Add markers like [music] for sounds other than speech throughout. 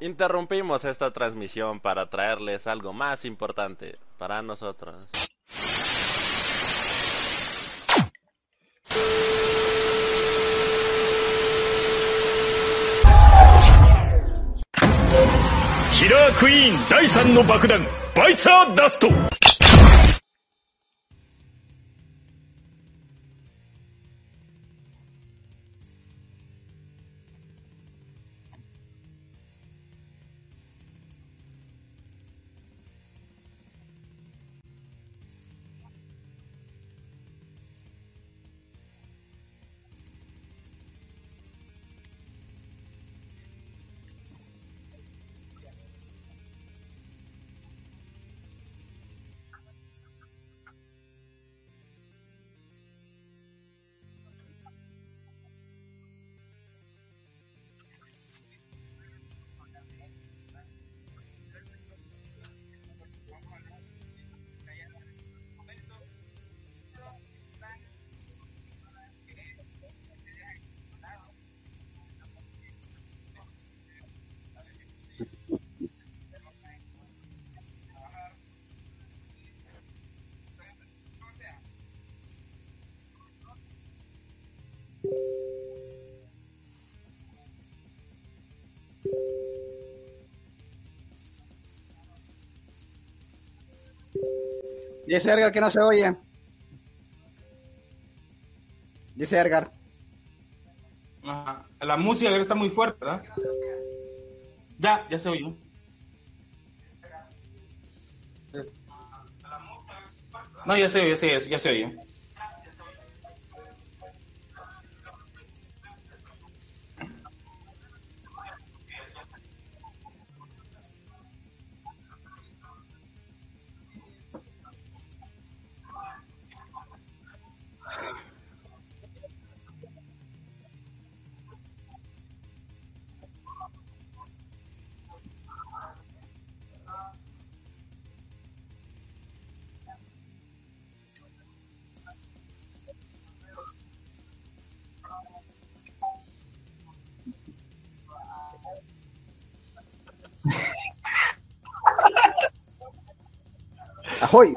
Interrumpimos esta transmisión para traerles algo más importante para nosotros. Killer Queen 第3の爆弾バイツァーダスト Dice Edgar que no se oye. Dice Edgar. Ajá. La música está muy fuerte, ¿verdad? Ya, ya se oyó. Es- No, ya se oyó, ya se oyó, ya se oyó. Ajoy.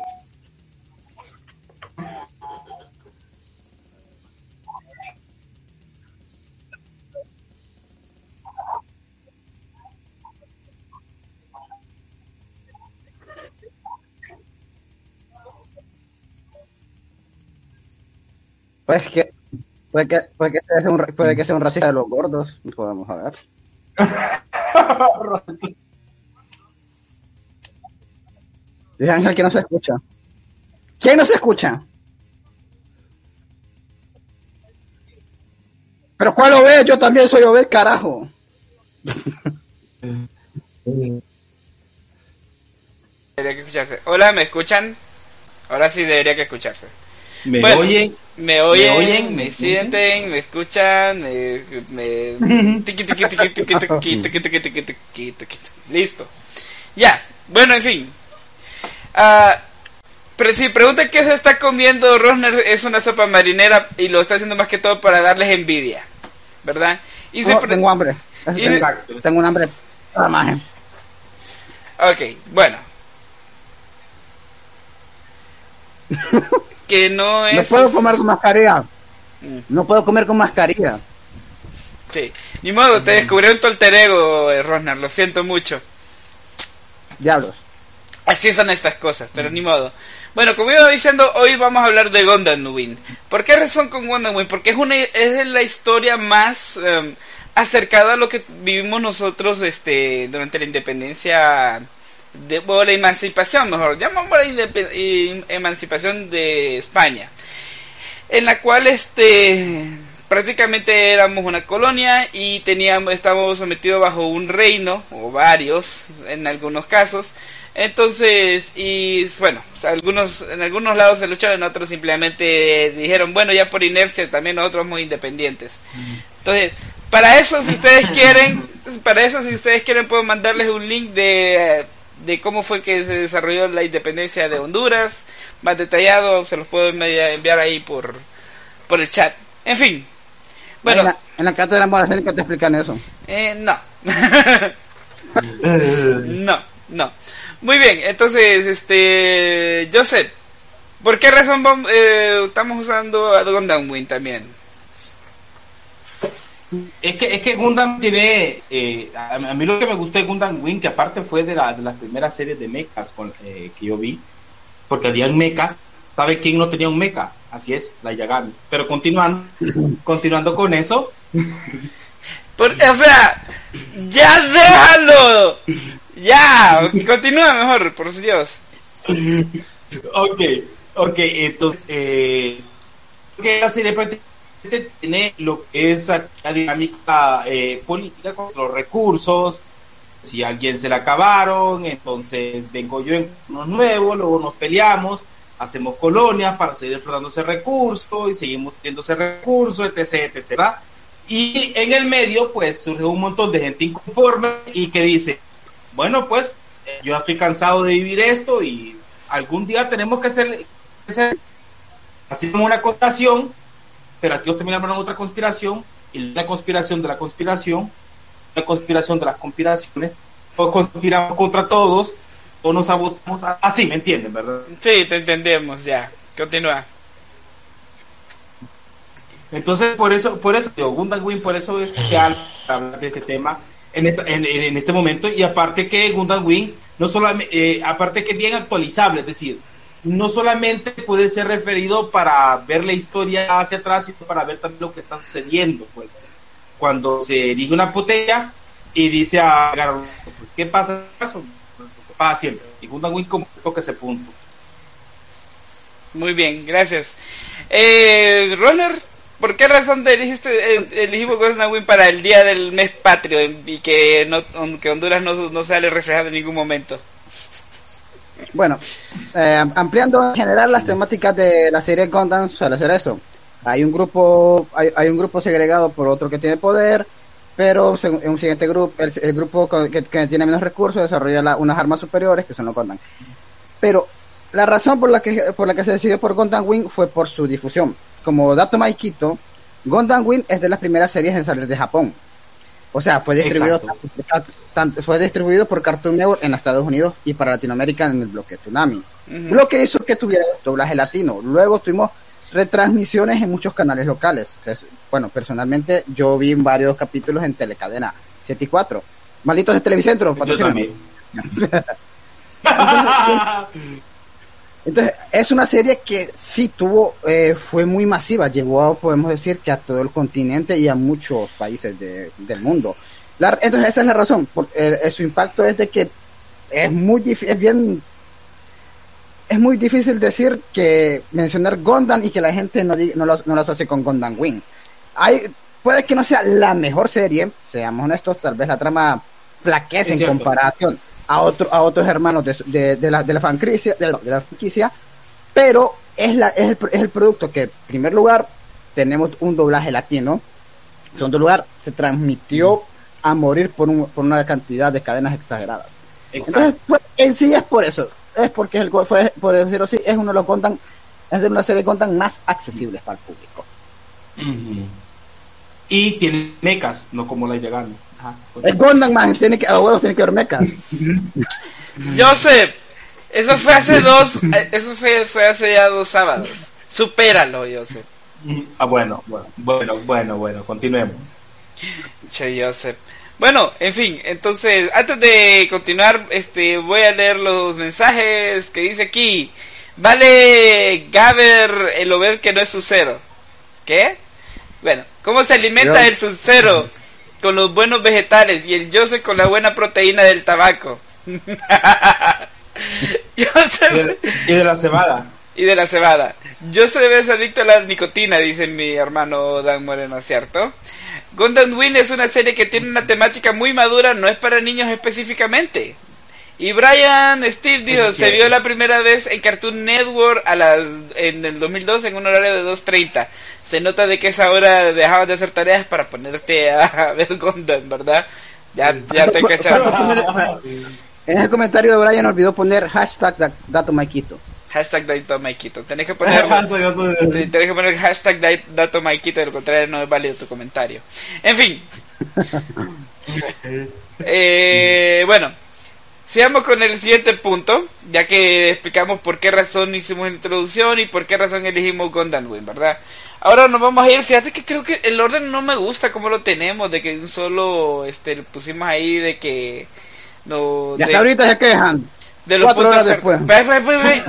Pues que puede que puede que sea un puede que sea un racista de los gordos, podemos a [laughs] Dice Ángel que no se escucha. ¿Quién no se escucha? Pero ¿cuál Obed? Yo también soy Obed, carajo. Debería que escucharse. Hola, ¿me escuchan? Ahora sí debería que escucharse. ¿Me oyen? Me oyen, me, sienten, me escuchan, me... me... Listo. Ya. Bueno, en fin. Ah, pero si preguntan qué se está comiendo Rosner, es una sopa marinera y lo está haciendo más que todo para darles envidia. ¿Verdad? Y No, pre- tengo hambre. y- Tengo, tengo un hambre. Ok, bueno. [laughs] que no No es... puedo comer con mascarilla. Mm. No puedo comer con mascarilla. Sí. Ni modo, te descubrieron tu alter ego, eh, Rosner, lo siento mucho. Diablos. Así son estas cosas, pero ni modo. Bueno, como iba diciendo, hoy vamos a hablar de Gundam Wing. ¿Por qué razón con Gundam Wing? Porque es una es la historia más em, acercada a lo que vivimos nosotros este durante la independencia de o la emancipación, mejor, llamamos la emancipación de España. En la cual este prácticamente éramos una colonia y teníamos estábamos sometidos bajo un reino o varios en algunos casos. Entonces y bueno o sea, algunos en algunos lados se luchó en otros simplemente dijeron bueno ya por inercia también nosotros somos independientes entonces para eso si ustedes quieren para eso si ustedes quieren puedo mandarles un link de de cómo fue que se desarrolló la independencia de Honduras. Más detallado se los puedo envi- enviar ahí por por el chat. En fin bueno en la, en la cátedra te explican eso. eh, no. [laughs] no, no. Muy bien, entonces, este, Joseph, ¿por qué razón eh, estamos usando a Gundam Wing también? Es que, es que Gundam tiene. eh, a, a mí lo que me gustó de Gundam Wing, que aparte fue de, la, de las primeras series de mechas con, eh, que yo vi, porque habían mechas. ¿Sabe quién no tenía un mecha? Así es, la Yagami. Pero continuando, [laughs] continuando con eso, Por- o sea, ya déjalo. Ya, continúa mejor, por Dios. ok, ok, entonces, eh, que la serie prácticamente tiene lo que es la dinámica eh, política con los recursos. Si a alguien se le acabaron, entonces vengo yo en unos nuevos, luego nos peleamos, hacemos colonias para seguir explotando ese recurso y seguimos teniendo ese recurso, etc, etc. ¿verdad? Y en el medio, pues surge un montón de gente inconforme y que dice, bueno, pues eh, yo estoy cansado de vivir esto y algún día tenemos que hacer, hacer así como una conspiración, pero aquí también armaron otra conspiración y la conspiración de la conspiración, la conspiración de las conspiraciones, todos conspiramos contra todos, todos nos sabotamos, así, ¿me entienden, verdad? Sí, te entendemos, ya. Continúa. Entonces, por eso, por eso, digo, Gundam Wing, por eso es que hablar de ese tema en, esta- en, en- este momento. Y aparte que Gundam Wing, no solamente, eh, aparte que es bien actualizable, es decir, no solamente puede ser referido para ver la historia hacia atrás, sino para ver también lo que está sucediendo, pues. Cuando se erige una botella y dice a ¿qué pasa? Eso pasa siempre. Y Gundam Wing como toca ese punto. Muy bien, gracias. Eh, Roller, ¿por qué razón te elegiste, eh, elegimos Gundam Wing para el día del mes patrio y que, no, que Honduras no, no sale reflejado en ningún momento? Bueno, eh, ampliando en general las temáticas de la serie Gundam suele ser eso. Hay un grupo, hay, hay un grupo segregado por otro que tiene poder, pero según- en un siguiente grupo, el, el grupo que, que tiene menos recursos desarrolla la- unas armas superiores que son los Gundam. Pero la razón por la que por la que se decidió por Gundam Wing fue por su difusión. Como dato Maikito, Gundam Wing es de las primeras series en salir de Japón. O sea, fue distribuido tanto- fue distribuido por Cartoon Network en Estados Unidos y para Latinoamérica en el bloque Tsunami. Ujú. Lo que hizo que tuviera doblaje latino. Luego tuvimos retransmisiones en muchos canales locales. Bueno, personalmente yo vi varios capítulos en Telecadena 7 y 4. Malditos de Televicentro, patrocíname. [laughs] Entonces, es una serie que sí tuvo, eh, fue muy masiva, llegó a, podemos decir, que a todo el continente y a muchos países de- del mundo. La- entonces, esa es la razón. Por, eh, eh, su impacto es de que es muy difícil, es bien, es muy difícil decir que mencionar Gundam y que la gente no, diga- no, lo, no lo asocie con Gundam Wing. Hay, puede que no sea la mejor serie, seamos honestos, tal vez la trama flaquece en comparación a otro, a otros hermanos de, de, de la, de la franquicia, de, de la franquicia, pero es, la, es, el, es el producto que, en primer lugar, tenemos un doblaje latino, en segundo lugar, se transmitió a morir por, un- por una cantidad de cadenas exageradas. Exacto. Entonces, pues, en sí es por eso, es porque es el, fue, por decirlo así, es uno de los Gundam, es de una serie de Gundam más accesibles para el público. Ujú. Y tiene mecas, no como la Yagami. Ajá. El Gundam man, tiene que, a huevos tiene que ver mechas. Joseph, [laughs] eso fue hace dos, eh, eso fue, fue hace ya dos sábados. Supéralo, Joseph. Ah, bueno, bueno, bueno, bueno, bueno, continuemos. Che, Joseph. Bueno, en fin, entonces, antes de continuar, este, voy a leer los mensajes que dice aquí. Vale Gaber el Obed que no es su cero. ¿Qué? Bueno, ¿cómo se alimenta Yo- el Sub-Zero? Con los buenos vegetales y el Joseph con la buena proteína del tabaco. [laughs] Joseph Y de la cebada. y de la cebada. Joseph es adicto a la nicotina, dice mi hermano Dan Moreno, ¿cierto? Gundam Wing es una serie que tiene una temática muy madura, no es para niños específicamente. Y Brian Steve dijo, se vio la primera vez en Cartoon Network a las en el 2002 en un horario de 2.30. Se nota de que esa hora dejabas de hacer tareas para ponerte a [laughs] ver Gundam, ¿verdad? Ya, ya te cacharon. En ese comentario de Brian olvidó poner hashtag da- dato Maikito. Hashtag Dato Maikito. Tenés que [laughs] de- Tienes que poner hashtag da- dato Maikito, de lo contrario no es válido tu comentario. En fin. [laughs] Eh, bueno, sigamos con el siguiente punto, ya que explicamos por qué razón hicimos la introducción y por qué razón elegimos Gundam Wing, ¿verdad? Ahora nos vamos a ir, fíjate que creo que el orden no me gusta como lo tenemos, de que un solo, este, pusimos ahí de que... No, Y hasta de- ahorita se quejan. de los cuatro puntos horas después. Ve, ve, ve, ve.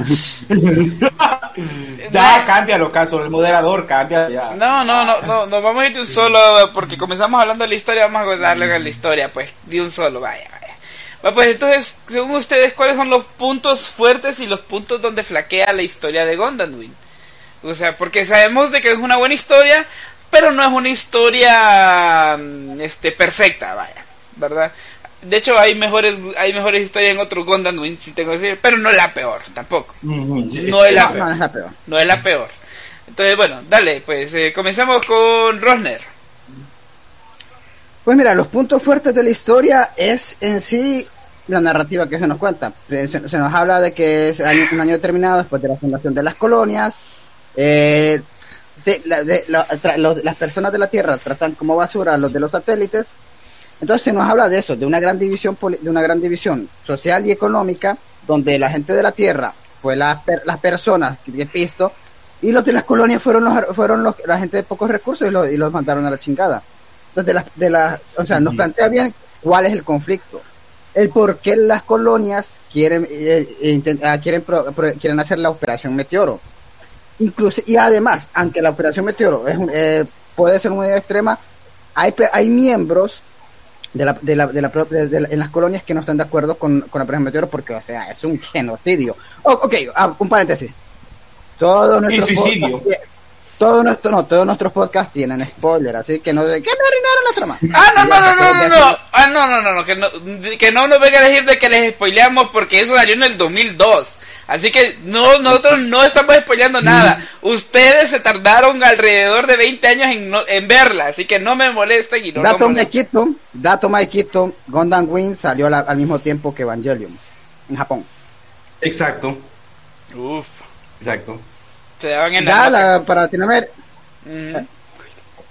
[laughs] Ya, cámbialo, caso. El moderador, cambia ya. No, no, no, no, nos vamos a ir de un solo, porque comenzamos hablando de la historia, vamos a darle a la historia, pues, de un solo, vaya. Bueno, pues entonces, según ustedes, ¿cuáles son los puntos fuertes y los puntos donde flaquea la historia de Gundam Wing? O sea, porque sabemos de que es una buena historia, pero no es una historia, mm, este, perfecta, vaya, ¿verdad? De hecho, hay mejores, hay mejores historias en otro Gundam Wing, si tengo que decir, pero no es la peor, tampoco. No es la No, peor. no es la peor. No es la peor. Entonces, bueno, dale, pues eh, comenzamos con Rosner. Pues mira, los puntos fuertes de la historia es en sí la narrativa que se nos cuenta. Se, nos habla de que es un año determinado después de la fundación de las colonias. eh, de- las personas de la Tierra tratan como basura a los de los satélites. Entonces se nos habla de eso, de una gran división de una gran división social y económica, donde la gente de la Tierra fue la las personas que he visto y los de las colonias fueron los fueron los, la gente de pocos recursos y, los- y los mandaron a la chingada. Entonces, de las, de las, o sea, nos plantea bien cuál es el conflicto. El por qué las colonias quieren, eh, eh, intent- ah, quieren, pro- pro- quieren hacer la operación Meteoro. Incluso, y además, aunque la operación Meteoro es un- eh, puede ser una idea extrema, hay, hay miembros de la, de la, de la, de- la- en las colonias que no están de acuerdo con, con la operación Meteoro porque, o sea, es un genocidio. O- ok, ah, un paréntesis. Todos nuestros suicidio. podcasts- Todo nuestro, no, todos nuestros podcasts tienen spoiler, así que no, que no arruinaron la trama. Ah, no, no, no, no, no, no. Ah, no, no, no, no, que no, que no nos venga a decir de que les spoileamos porque eso salió en el 2002. Así que no, nosotros no estamos spoileando nada. Ustedes se tardaron alrededor de 20 años en, no- en verla, así que no me molesten y no dato lo molesten. Maikito, dato Wing salió la- al mismo tiempo que Evangelion en Japón. Exacto, Uf, exacto. Se daban en la Ya boca. la, para Latinoamérica.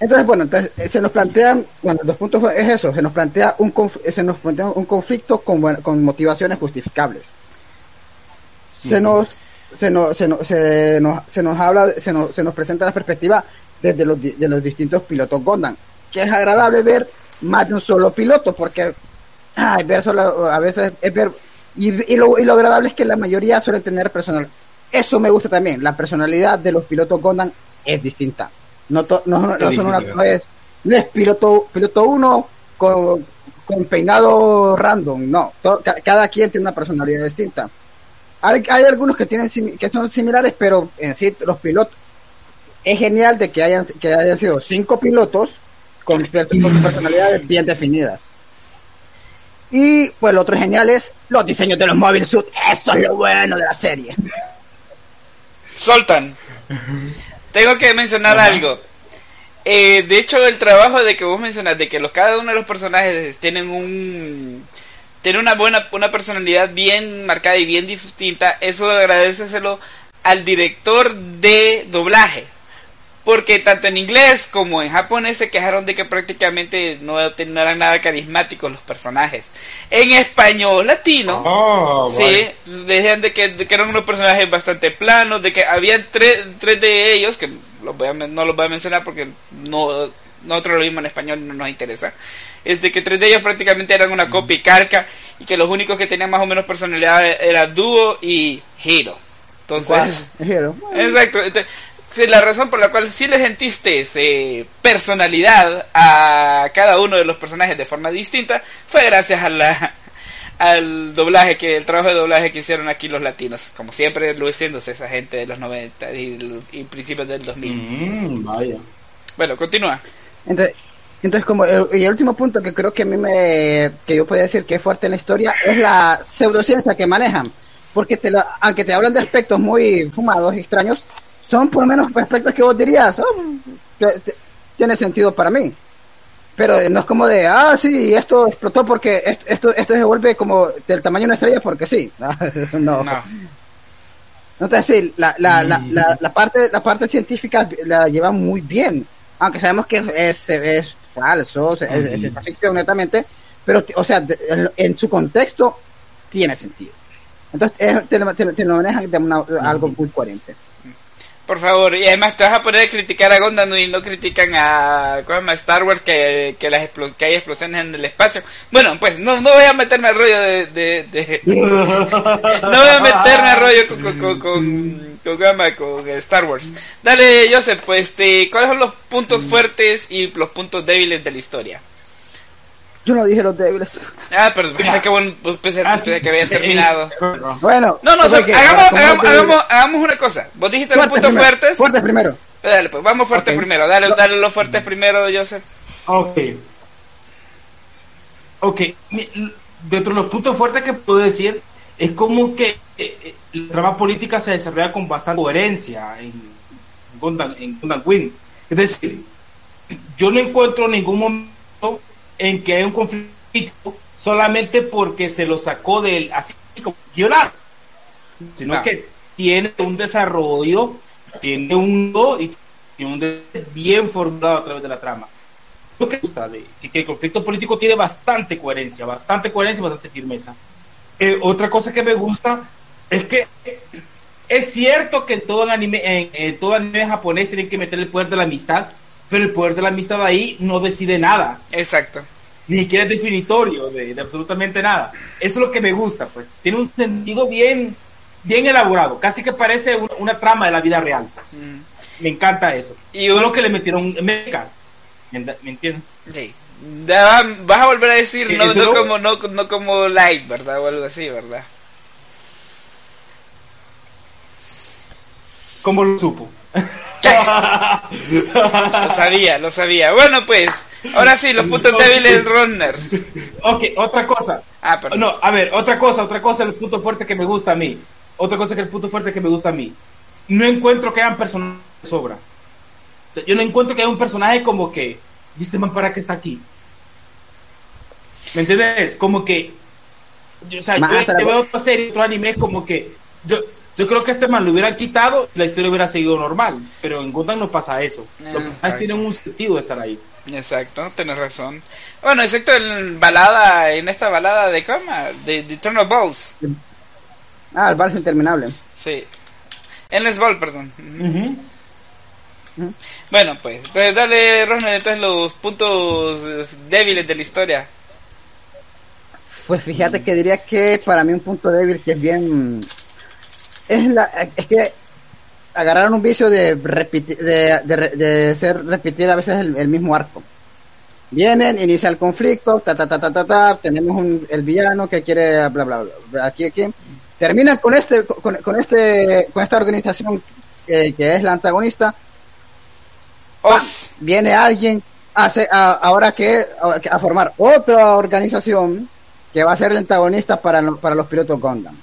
Entonces, bueno, entonces eh, se nos plantean, bueno, los puntos es eso, se nos plantea un eh, se nos plantea un conflicto con, con motivaciones justificables. Se nos se nos se nos, se nos, se nos habla, se nos, se nos presenta la perspectiva desde los de los distintos pilotos Gundam, que es agradable ver más de un solo piloto, porque ay, ver solo, a veces es ver y, y lo, y lo agradable es que la mayoría suelen tener personal. Eso me gusta también, la personalidad de los pilotos Gundam es distinta. No, to- no, no, no son una, no es, no es piloto piloto uno con, con peinado random, no. To- cada quien tiene una personalidad distinta. Hay, hay algunos que tienen que son similares, pero en sí los pilotos es genial de que hayan que hayan sido cinco pilotos con, per- con personalidades bien definidas. Y pues lo otro genial es los diseños de los Mobile Suit. Eso es lo bueno de la serie. Soltan. Tengo que mencionar algo. Eh, de hecho, el trabajo de que vos mencionas, de que los, cada uno de los personajes tienen un tiene una buena una personalidad bien marcada y bien distinta, eso agradeceselo al director de doblaje. Porque tanto en inglés como en japonés se quejaron de que prácticamente no, no eran nada carismáticos los personajes. En español latino, Oh, Sí, decían de que, de que eran unos personajes bastante planos, de que habían tres, tres de ellos, que los voy a no los voy a mencionar porque no, nosotros lo vimos en español y no nos interesa, es de que tres de ellos prácticamente eran una copia y calca y que los únicos que tenían más o menos personalidad eran Duo y Hiro. Entonces, Hero. [laughs] exacto. Entonces, sí, la razón por la cual sí le sentiste eh, personalidad a cada uno de los personajes de forma distinta fue gracias a la al doblaje que el trabajo de doblaje que hicieron aquí los latinos. Como siempre luciéndose esa gente de los 90 y, y principios del 2000 Mm, vaya. bueno continúa. Entonces, entonces como el, y el último punto que creo que a mí me que yo podría decir que es fuerte en la historia es la pseudociencia que manejan. Porque te lo- aunque te hablan de aspectos muy fumados y extraños son por lo menos aspectos que vos dirías "Oh, tiene sentido para mí pero no es como de ah sí esto explotó porque esto esto, esto se vuelve como del tamaño de una estrella porque sí [laughs] no. No. Entonces sí, la, la, la, la, la parte, la parte científica la lleva muy bien, aunque sabemos que es, es falso, es, es ciencia ficción netamente, pero, o sea, en, su contexto tiene sentido. Entonces es- te, te te lo manejan de una- algo muy coherente. Por favor, y además te vas a poner a criticar a Gondam y no critican a, ¿cómo? Star Wars que, que, las que hay explosiones en el espacio. Bueno, pues no, no voy a meterme al rollo de... de, de- [laughs] no voy a meterme al rollo con, con, con, con, Star Wars. Dale, Joseph, pues, este, ¿cuáles son los puntos fuertes y los puntos débiles de la historia? Yo no dije los débiles. Ah, perdón, qué bueno, pues pensé, Ah, sí. que había terminado. Bueno, No, no, o o sea sea, que, hagamos, hagamos, te- hagamos, hagamos una cosa. Vos dijiste los fuertes puntos primero, fuertes. Fuertes primero. Dale, pues vamos fuerte Ok. primero. Dale, dale los fuertes primero, Joseph. Ok. Ok. Dentro de los puntos fuertes que puedo decir, es como que eh, eh, la trama política se desarrolla con bastante coherencia en Gundam, en Gundam Wing. Es decir, yo no encuentro ningún momento en que hay un conflicto solamente porque se lo sacó del así como guionado, sino No. que tiene un desarrollo, tiene un y tiene un bien formulado a través de la trama. Lo que gusta de que, que el conflicto político tiene bastante coherencia, bastante coherencia y bastante firmeza. Eh, otra cosa que me gusta es que es cierto que en todo el anime, en, en todo anime japonés tienen que meter el poder de la amistad, pero el poder de la amistad ahí no decide nada, Exacto. ni siquiera es definitorio de, de absolutamente nada. Eso es lo que me gusta, pues. Tiene un sentido bien, bien elaborado, casi que parece un- una trama de la vida real. pues. Mm. Me encanta eso. Y Y un- lo que le metieron mechas. ¿Me, me entiendes? Sí. Ya va- vas a volver a decir no, como no, no como light, ¿verdad? O algo así, ¿verdad? ¿Cómo lo supo? Lo sabía, lo sabía. Bueno, pues, ahora sí, los puntos débiles Runner. ok, otra cosa. Ah, perdón. No, a ver, otra cosa, otra cosa, el punto fuerte que me gusta a mí. Otra cosa que el punto fuerte que me gusta a mí. No encuentro que hayan personajes de sobra. O sea, yo no encuentro que haya un personaje como que, ¿viste man para qué está aquí? ¿Me entiendes? Como que, yo, o sea, yo, Más veo otra serie, otro anime, como que, yo, yo creo que este man lo hubieran quitado y la historia hubiera seguido normal. Pero en Gundam no pasa eso. Los personajes tienen un sentido de estar ahí. Exacto, tienes razón. Bueno, excepto en balada, en esta balada de coma, de, de Eternal Balls. Ah, el vals interminable. Sí. Endless Ball, perdón. Bueno, pues, entonces dale, Runner, entonces los puntos débiles de la historia. Pues fíjate que diría que para mí un punto débil que es bien es la es que agarraron un vicio de repetir de, de, de ser repetir a veces el, el mismo arco. Vienen, inicia el conflicto, ta ta ta ta ta ta, tenemos un, el villano que quiere bla bla bla, aquí aquí terminan con este con, con este con esta organización que, que es la antagonista Os. viene alguien hace a, ahora que a, a formar otra organización que va a ser el antagonista para, para los pilotos Gundam.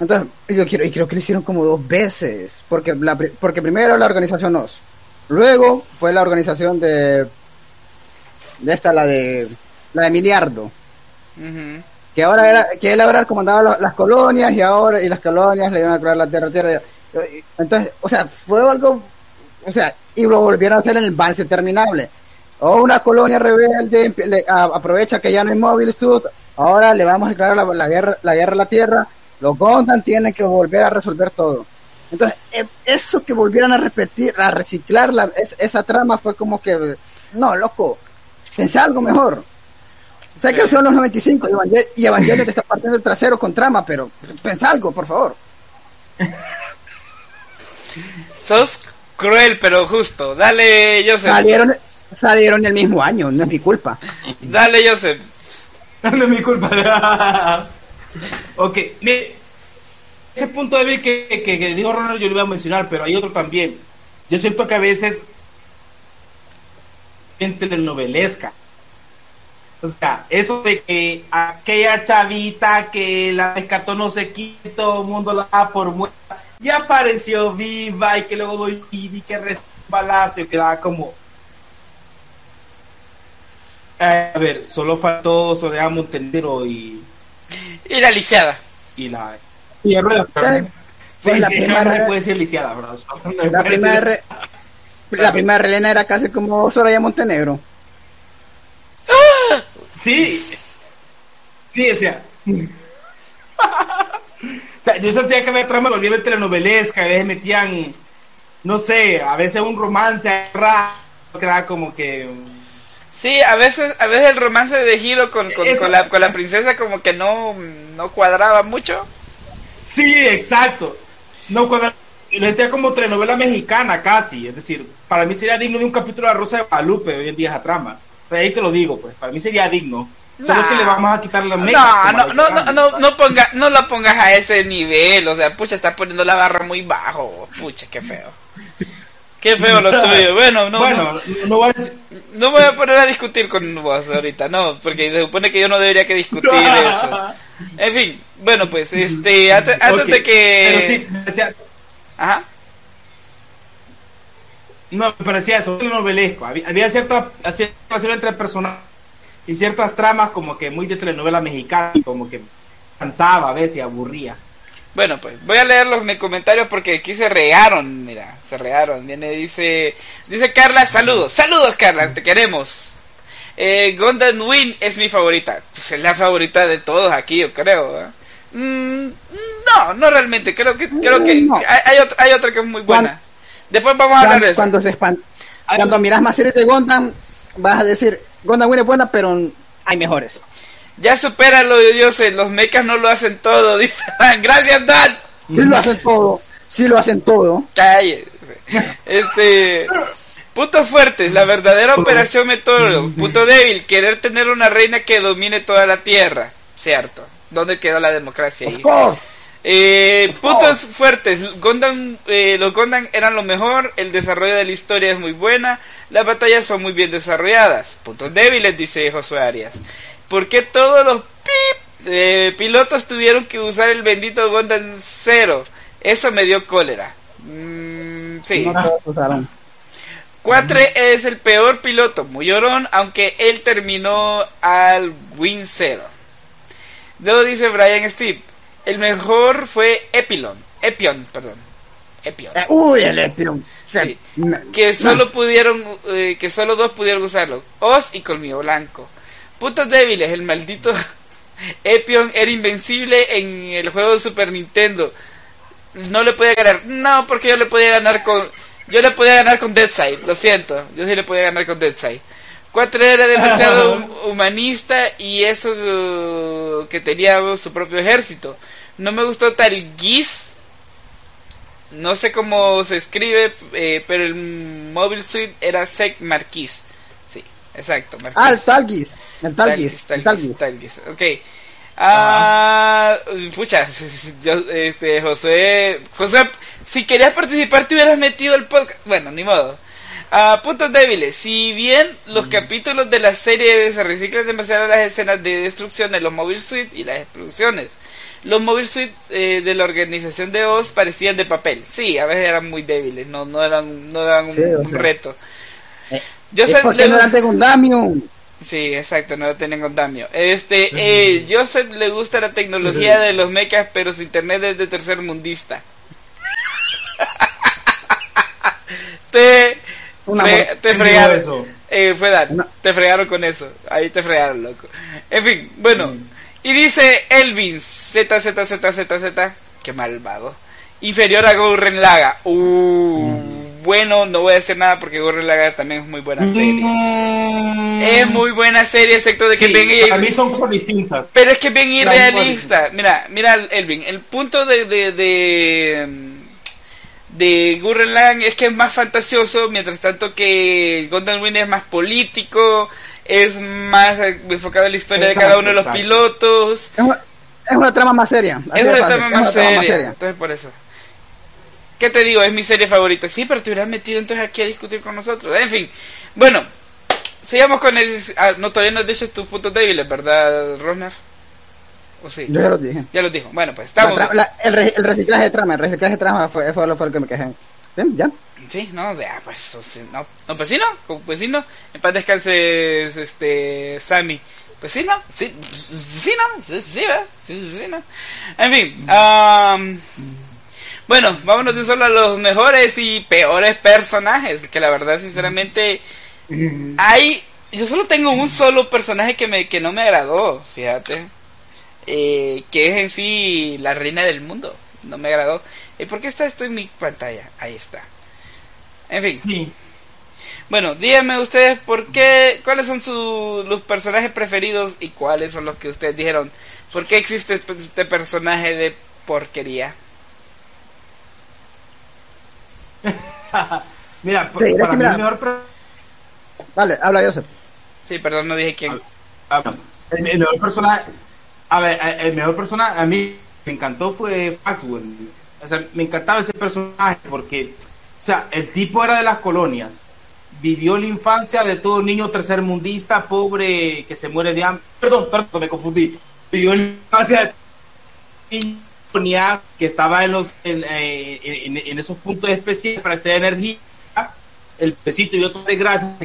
Entonces, yo quiero, y creo que lo hicieron como dos veces, porque la, porque primero la organización OS, luego fue la organización de de esta la de la de Miliardo, Ujú. que ahora era que él ahora comandaba lo- las colonias y ahora y las colonias le iban a crear la tierra tierra entonces o sea fue algo o sea y lo volvieron a hacer en el balance interminable o una colonia rebelde le- a- aprovecha que ya no hay móviles ahora le vamos a declarar la, la guerra la guerra a la tierra los Gondam tienen que volver a resolver todo Entonces, eh, eso que volvieran a repetir, a reciclar la, es- esa trama fue como que, no, loco, pensé algo mejor. Sé que son los 95 y Evangel- y Evangelio te está partiendo el trasero con trama, pero pensá algo, por favor. Sos cruel, pero justo. Dale, Joseph. Salieron, salieron el mismo año, no es mi culpa. Dale, Joseph. [laughs] No es mi culpa. Ok, ese punto de vista que, que, que dijo Ronald yo lo iba a mencionar, pero hay otro también. Yo siento que a veces en telenovelesca. O sea, eso de que aquella chavita que la rescató no sé quién, todo el mundo la da por muerta, ya apareció viva y que luego doy y que recibe un balazo y quedaba como, a ver, solo faltó Soledad Montenegro y, Y la lisiada. y la. Y Rueda. Eh, Sí, pues la sí, primera- no se puede decir lisiada, se [laughs] La primera, re- la primera relena era casi como Soraya Montenegro. Sí. Sí, o sea. [laughs] o sea, yo sentía que había trama volvía telenovelesca, a veces metían, no sé, a veces un romance raro, quedaba como que. Sí, a veces, a veces el romance de Hiro con, con, la, con la princesa como que no, no cuadraba mucho. Sí, exacto. No, y lo sentía como telenovela mexicana casi, es decir, para mí sería digno de un capítulo de Rosa de Guadalupe hoy en día esa trama. O sea, ahí te lo digo, pues, para mí sería digno. Solo Nah. que le vamos a quitar la No, meca, no, no, no, grandes. no, no ponga, no la pongas a ese nivel, o sea, pucha, está poniendo la barra muy bajo, pucha, qué feo. Qué feo lo [laughs] tuyo. Bueno, no, bueno, no, no voy a decir. no voy a poner a discutir con vos ahorita, no, porque se supone que yo no debería que discutir [laughs] eso. En fin, bueno, pues, este, antes, de que... Pero sí, me parecía, Ajá. no, me parecía eso, novelesco. Había, había cierta, cierta relación entre personajes y ciertas tramas como que muy de telenovela mexicana, como que cansaba a veces y aburría. Bueno, pues voy a leer los mis comentarios porque aquí se regaron, mira, se regaron. Viene, dice, dice Carla, saludos, saludos Carla, te queremos. Eh, Gondan Win es mi favorita, pues es la favorita de todos aquí, yo creo. ¿eh? Mm, no, no realmente, creo que, creo que No. hay, hay otra, hay otra que es muy buena. Después vamos a hablar de Cuando, eso. cuando se cuando miras más series de Gundam, vas a decir, Gundam Wing es buena, pero hay mejores. Ya supéralo, yo sé, los mechas no lo hacen todo, [laughs] dice Dan. Gracias, Dan. Sí lo hacen todo, sí lo hacen todo. Calle. Este. Puntos fuertes, la verdadera operación meteoro. Punto débil, querer tener una reina que domine toda la tierra. Cierto. ¿Dónde quedó la democracia ahí? Eh, puntos fuertes, Gondam, eh, los Gondam eran lo mejor, el desarrollo de la historia es muy buena, las batallas son muy bien desarrolladas. Puntos débiles, dice Josué Arias. ¿Por qué todos los pip, eh, pilotos tuvieron que usar el bendito Gondam Zero? Eso me dio cólera. Mm, sí. No es el peor piloto, muy llorón, aunque él terminó al win cero. Luego dice Brian Steve, el mejor fue Epilon, Epion, perdón, Epion. Eh, uy, el Epion. Sí. Que solo pudieron, eh, que solo dos pudieron usarlo, Oz y Colmillo Blanco. Puntos débiles, el maldito [laughs] Epion era invencible en el juego de Super Nintendo. No le podía ganar. No, porque yo le podía ganar con. Yo le podía ganar con Deadside, lo siento. Yo sí le podía ganar con Deadside. 4 era demasiado [laughs] hum- humanista y eso uh, que tenía uh, su propio ejército. No me gustó tal Giz. No sé cómo se escribe, eh, pero el Mobile Suite era Sec Marquis. Exacto, Marquis. Ah, el Talgis. El Talgis. Talgis, El Talgis, Talgis. Ok. Ah, pucha, [laughs] yo, este, José, José, si querías participar te hubieras metido el podcast. Bueno, ni modo. Ah, puntos débiles. Si bien los capítulos de la serie se reciclan demasiado las escenas de destrucción de los Mobile Suite y las explosiones, los Mobile Suite eh, de la organización de Oz parecían de papel. Sí, a veces eran muy débiles, no, no eran, no eran un, Sí, o un sea. reto. Eh, Yo Es sé, porque le- no Gundamium. Sí, exacto, no lo tienen con Damio. Este, eh, Joseph le gusta la tecnología de los mechas, pero su internet es de tercer mundista. [laughs] te, Una te ¿Quién fregaron. eso? Eh, fue Dan, Una- te fregaron con eso. Ahí te fregaron, loco. En fin, bueno. Y dice Elvin, Z, Z, Z, Z, Z, qué malvado. inferior a Gurren Laga. Uh, bueno, no voy a decir nada porque Gurren también es muy buena serie. Mm. Es muy buena serie, excepto de que Sí, bien para mí son cosas distintas. pero es que es bien irrealista. Mira, mira, Elvin, el punto de de de, de Gurren Lagann es que es más fantasioso, mientras tanto que Golden Wind es más político, es más enfocado en la historia de cada uno de los exacto. pilotos. Es una, es una trama más seria. Es una fácil, trama es más trama seria. Entonces por eso. ¿Qué te digo? Es mi serie favorita. Sí, pero te hubieras metido entonces aquí a discutir con nosotros. En fin. Bueno. Sigamos con el... ah, no, todavía no has dicho tus puntos débiles, ¿verdad, Rosner? ¿O sí? Yo ya lo dije. Ya los dijo. Bueno, pues La estamos... tra- la- el, re- el reciclaje de trama, el reciclaje de trama fue, fue, lo, que me quejé. Bien, ya. Sí, no, ya, pues, no, no, pues sí, no, pues sí, no, en paz descanse, este, Sammy, pues sí, no, sí, sí, no, sí, sí, ¿verdad? sí, sí, no, en fin, am, bueno, vámonos de solo a los mejores y peores personajes, que la verdad, sinceramente, hay, yo solo tengo un solo personaje que me, que no me agradó, fíjate, eh, que es en sí la reina del mundo, no me agradó, ¿y por qué está esto en mi pantalla? Ahí está. En fin, Sí. bueno, díganme ustedes por qué, cuáles son sus los personajes preferidos y cuáles son los que ustedes dijeron, por qué existe este este personaje de porquería. [laughs] Mira, Sí, para mí mira- el mejor per- Vale, habla Joseph. Sí, perdón, no dije quién. Ah, el, el mejor personaje, a ver, eh, el mejor personaje a mí me encantó fue Maxwell. O sea, me encantaba ese personaje porque, o sea, el tipo era de las colonias, vivió la infancia de todo niño tercermundista pobre que se muere de hambre. Perdón, perdón, me confundí. Vivió la infancia de que estaba en los en, eh, en- en esos puntos especiales para hacer energía. El pesito vivió todo de gracia,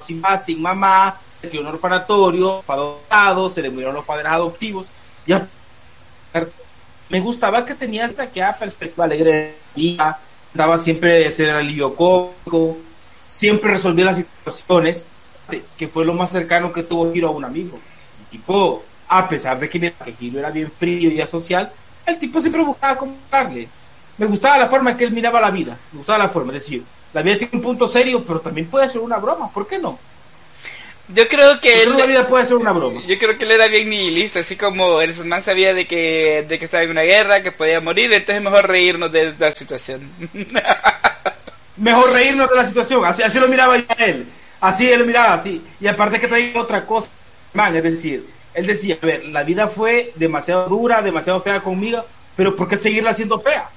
sin papá, sin mamá, en un orfanatorio, adoptado, se le murieron los padres adoptivos. Ya me gustaba que tenía siempre aquella perspectiva alegre daba siempre de ser alivio cómico, siempre resolvía las situaciones, que fue lo más cercano que tuvo Hiro a un amigo. Tipo, a pesar de que, mira, que Hiro era bien frío y asocial, el tipo siempre buscaba comprarle. Me gustaba la forma en que él miraba la vida, me gustaba la forma, es decir, la vida tiene un punto serio, pero también puede ser una broma, ¿por qué no? Yo creo que la él, vida puede ser una broma. yo creo que él era bien nihilista, así como el man sabía de que, de que estaba en una guerra, que podía morir, entonces es mejor reírnos de la situación. [laughs] Mejor reírnos de la situación, así, así lo miraba yo a él, así él lo miraba así, y aparte que traía otra cosa, man, es decir, él decía, a ver, la vida fue demasiado dura, demasiado fea conmigo, pero ¿por qué seguirla siendo fea?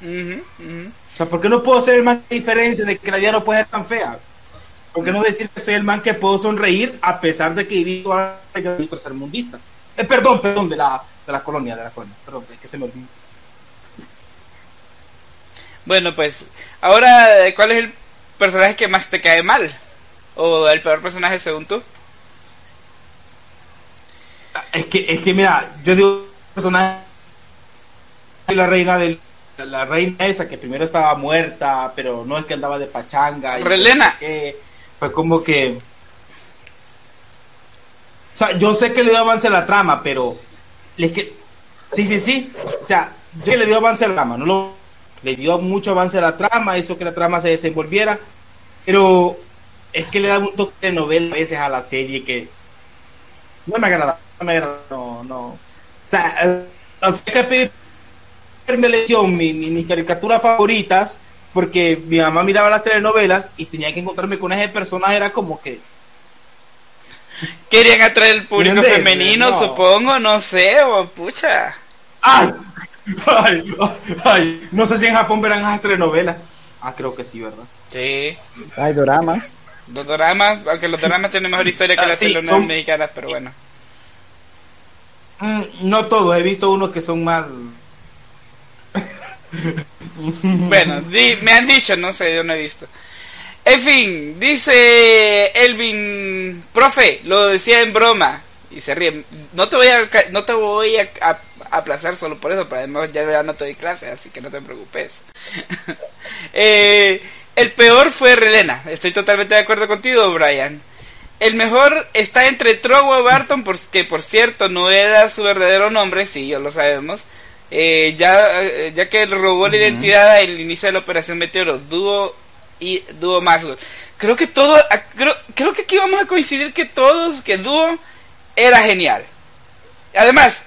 O sea, ¿por qué no puedo ser el man que diferencia de que la vida no puede ser tan fea? ¿Por qué no decir que soy el man que puedo sonreír a pesar de que he vivido a tercermundista? Eh, perdón, perdón, de la, de la colonia, de la colonia, perdón, es que se me olvidó. Bueno, pues, ahora, ¿cuál es el personaje que más te cae mal? ¿O el peor personaje según tú? Es que, es que mira, yo digo personaje la reina del la reina esa que primero estaba muerta, pero no es que andaba de pachanga. y Relena. fue como que. O sea, yo sé que le dio avance a la trama, pero. Es que. Sí, sí, sí. O sea, yo le dio avance a la trama, no lo. Le dio mucho avance a la trama, hizo que la trama se desenvolviera, pero es que le da un toque de novela a veces a la serie que no me agrada, no me no, no. O sea, eh, sea que de lección mi- mi- mis caricaturas favoritas porque mi mamá miraba las telenovelas y tenía que encontrarme con ese personaje, era como que Querían atraer el público ¿Entiendes? femenino, No. supongo, no sé, o pucha. ¡Ay! ¡Ay! ¡Ay! No sé si en Japón verán esas telenovelas. Ah, creo que sí, ¿verdad? Sí. Hay drama. Los dramas, aunque los dramas tienen mejor historia que Ah, las sí, telenovelas son- mexicanas, pero bueno. Mm, no todos, he visto unos que son más... [laughs] Bueno, di- me han dicho, no sé, yo no he visto. En fin, dice Elvin, profe, lo decía en broma y se ríe. No te voy a, no te voy a, aplazar solo por eso, pero además ya, ya no te clase, así que no te preocupes. [laughs] Eh, el peor fue Relena, estoy totalmente de acuerdo contigo, Brian. El mejor está entre Trogua Barton, porque por cierto no era su verdadero nombre, sí, yo lo sabemos. Eh, ya, eh, ya que robó la identidad al inicio de la operación Meteoro, Dúo y Dúo Maxwell. Creo que todo, creo, creo que aquí vamos a coincidir que todos, que Dúo era genial. Además,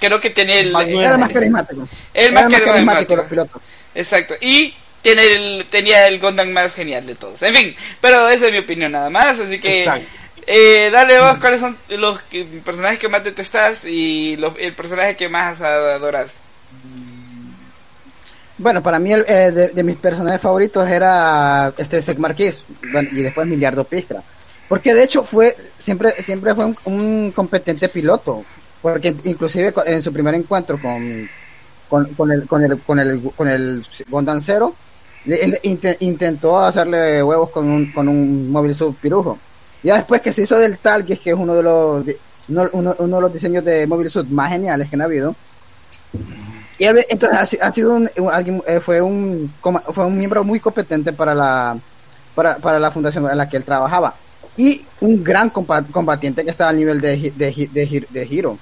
creo que tenía el, Era más carismático. El más Era más carismático carismático. los pilotos. Exacto. Y tiene el, tenía el Gundam más genial de todos. En fin, pero esa es mi opinión nada más. Así que, Exacto. eh, dale vos cuáles son los que- personajes que más detestas y los- el personaje que más adoras. Bueno, para mí el, eh, de, de mis personajes favoritos era este Sek Marquis bueno, y después Miliardo Piscra. Porque de hecho fue siempre siempre fue un, un competente piloto. Porque inclusive en su primer encuentro con, con, con el con el con el con el Gundam Intentó hacerle huevos con un con un móvil subpirujo. Ya después que se hizo del tal, que es que es uno de los uno, uno- uno de los diseños de móvil sub más geniales que han habido. Y entonces ha, si- ha sido un, alguien, eh, fue un fue un miembro muy competente para la para, para la fundación en la que él trabajaba y un gran combatiente que estaba al nivel de de, de, de Hiro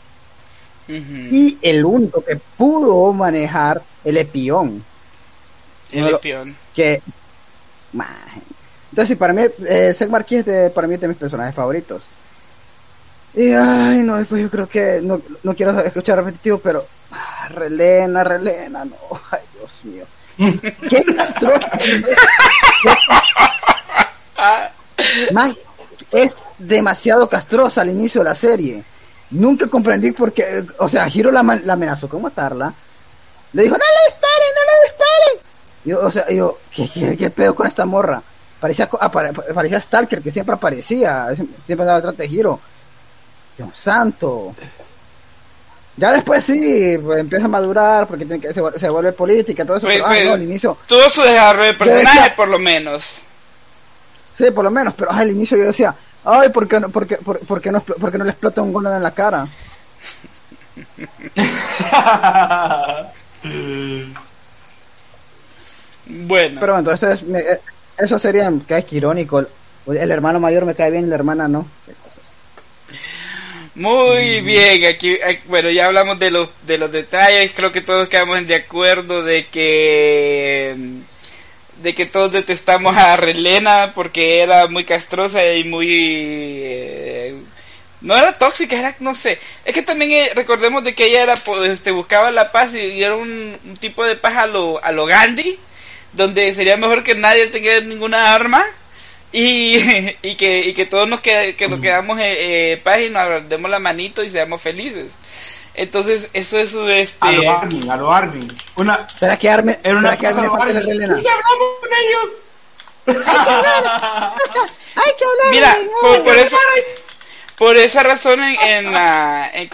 y el único que pudo manejar el epión que man. entonces para mí eh, Marquis es de, para mí es de mis personajes favoritos. Y ay no después yo creo que no, no quiero escuchar repetitivo pero ah, relena relena no ay Dios mío. [laughs] Qué castroso Man, es demasiado castrosa al inicio de la serie. Nunca comprendí por qué o sea Hiro la, la amenazó con matarla. Le dijo no le yo, o sea, yo, ¿qué, qué, qué pedo con esta morra? Parecía, apare- parecía Stalker, que siempre aparecía, siempre andaba detrás de Hiro. Dios santo. Ya después sí, pues, empieza a madurar, porque tiene que, se, se vuelve política, todo eso, Pues, pero ay, pues, no, al inicio, Tuvo su desarrollo de personaje, decía- por lo menos. sí, por lo menos, pero ay, al inicio yo decía, ay, ¿por qué no, por qué, por, por qué no, por qué no le explota un Gundam en la cara? [laughs] Bueno. Pero bueno, entonces, me- eh, eso sería, que es irónico, el, el hermano mayor me cae bien, la hermana no. Muy bien, aquí, aquí- bueno, ya hablamos de los, de los detalles, creo que todos quedamos de acuerdo de que, de que todos detestamos a Relena porque era muy castrosa y muy, eh, no era tóxica, era, no sé, es que también eh, recordemos de que ella era, pues, este, buscaba la paz y, y era un, un tipo de paz a lo, a lo Gandhi, donde sería mejor que nadie tenga ninguna arma y, [laughs] y que y que todos nos queda, que nos quedamos eh, eh, paz y nos demos la manito y seamos felices entonces eso es A este lo Armin, a lo Armin. Una, ¿Será que Arme, era una ¿será que le a falta la Armin. relena? ¿Y si hablamos con ellos? Hay que hablar. [laughs] mira por, por eso por esa razón en en, la- en,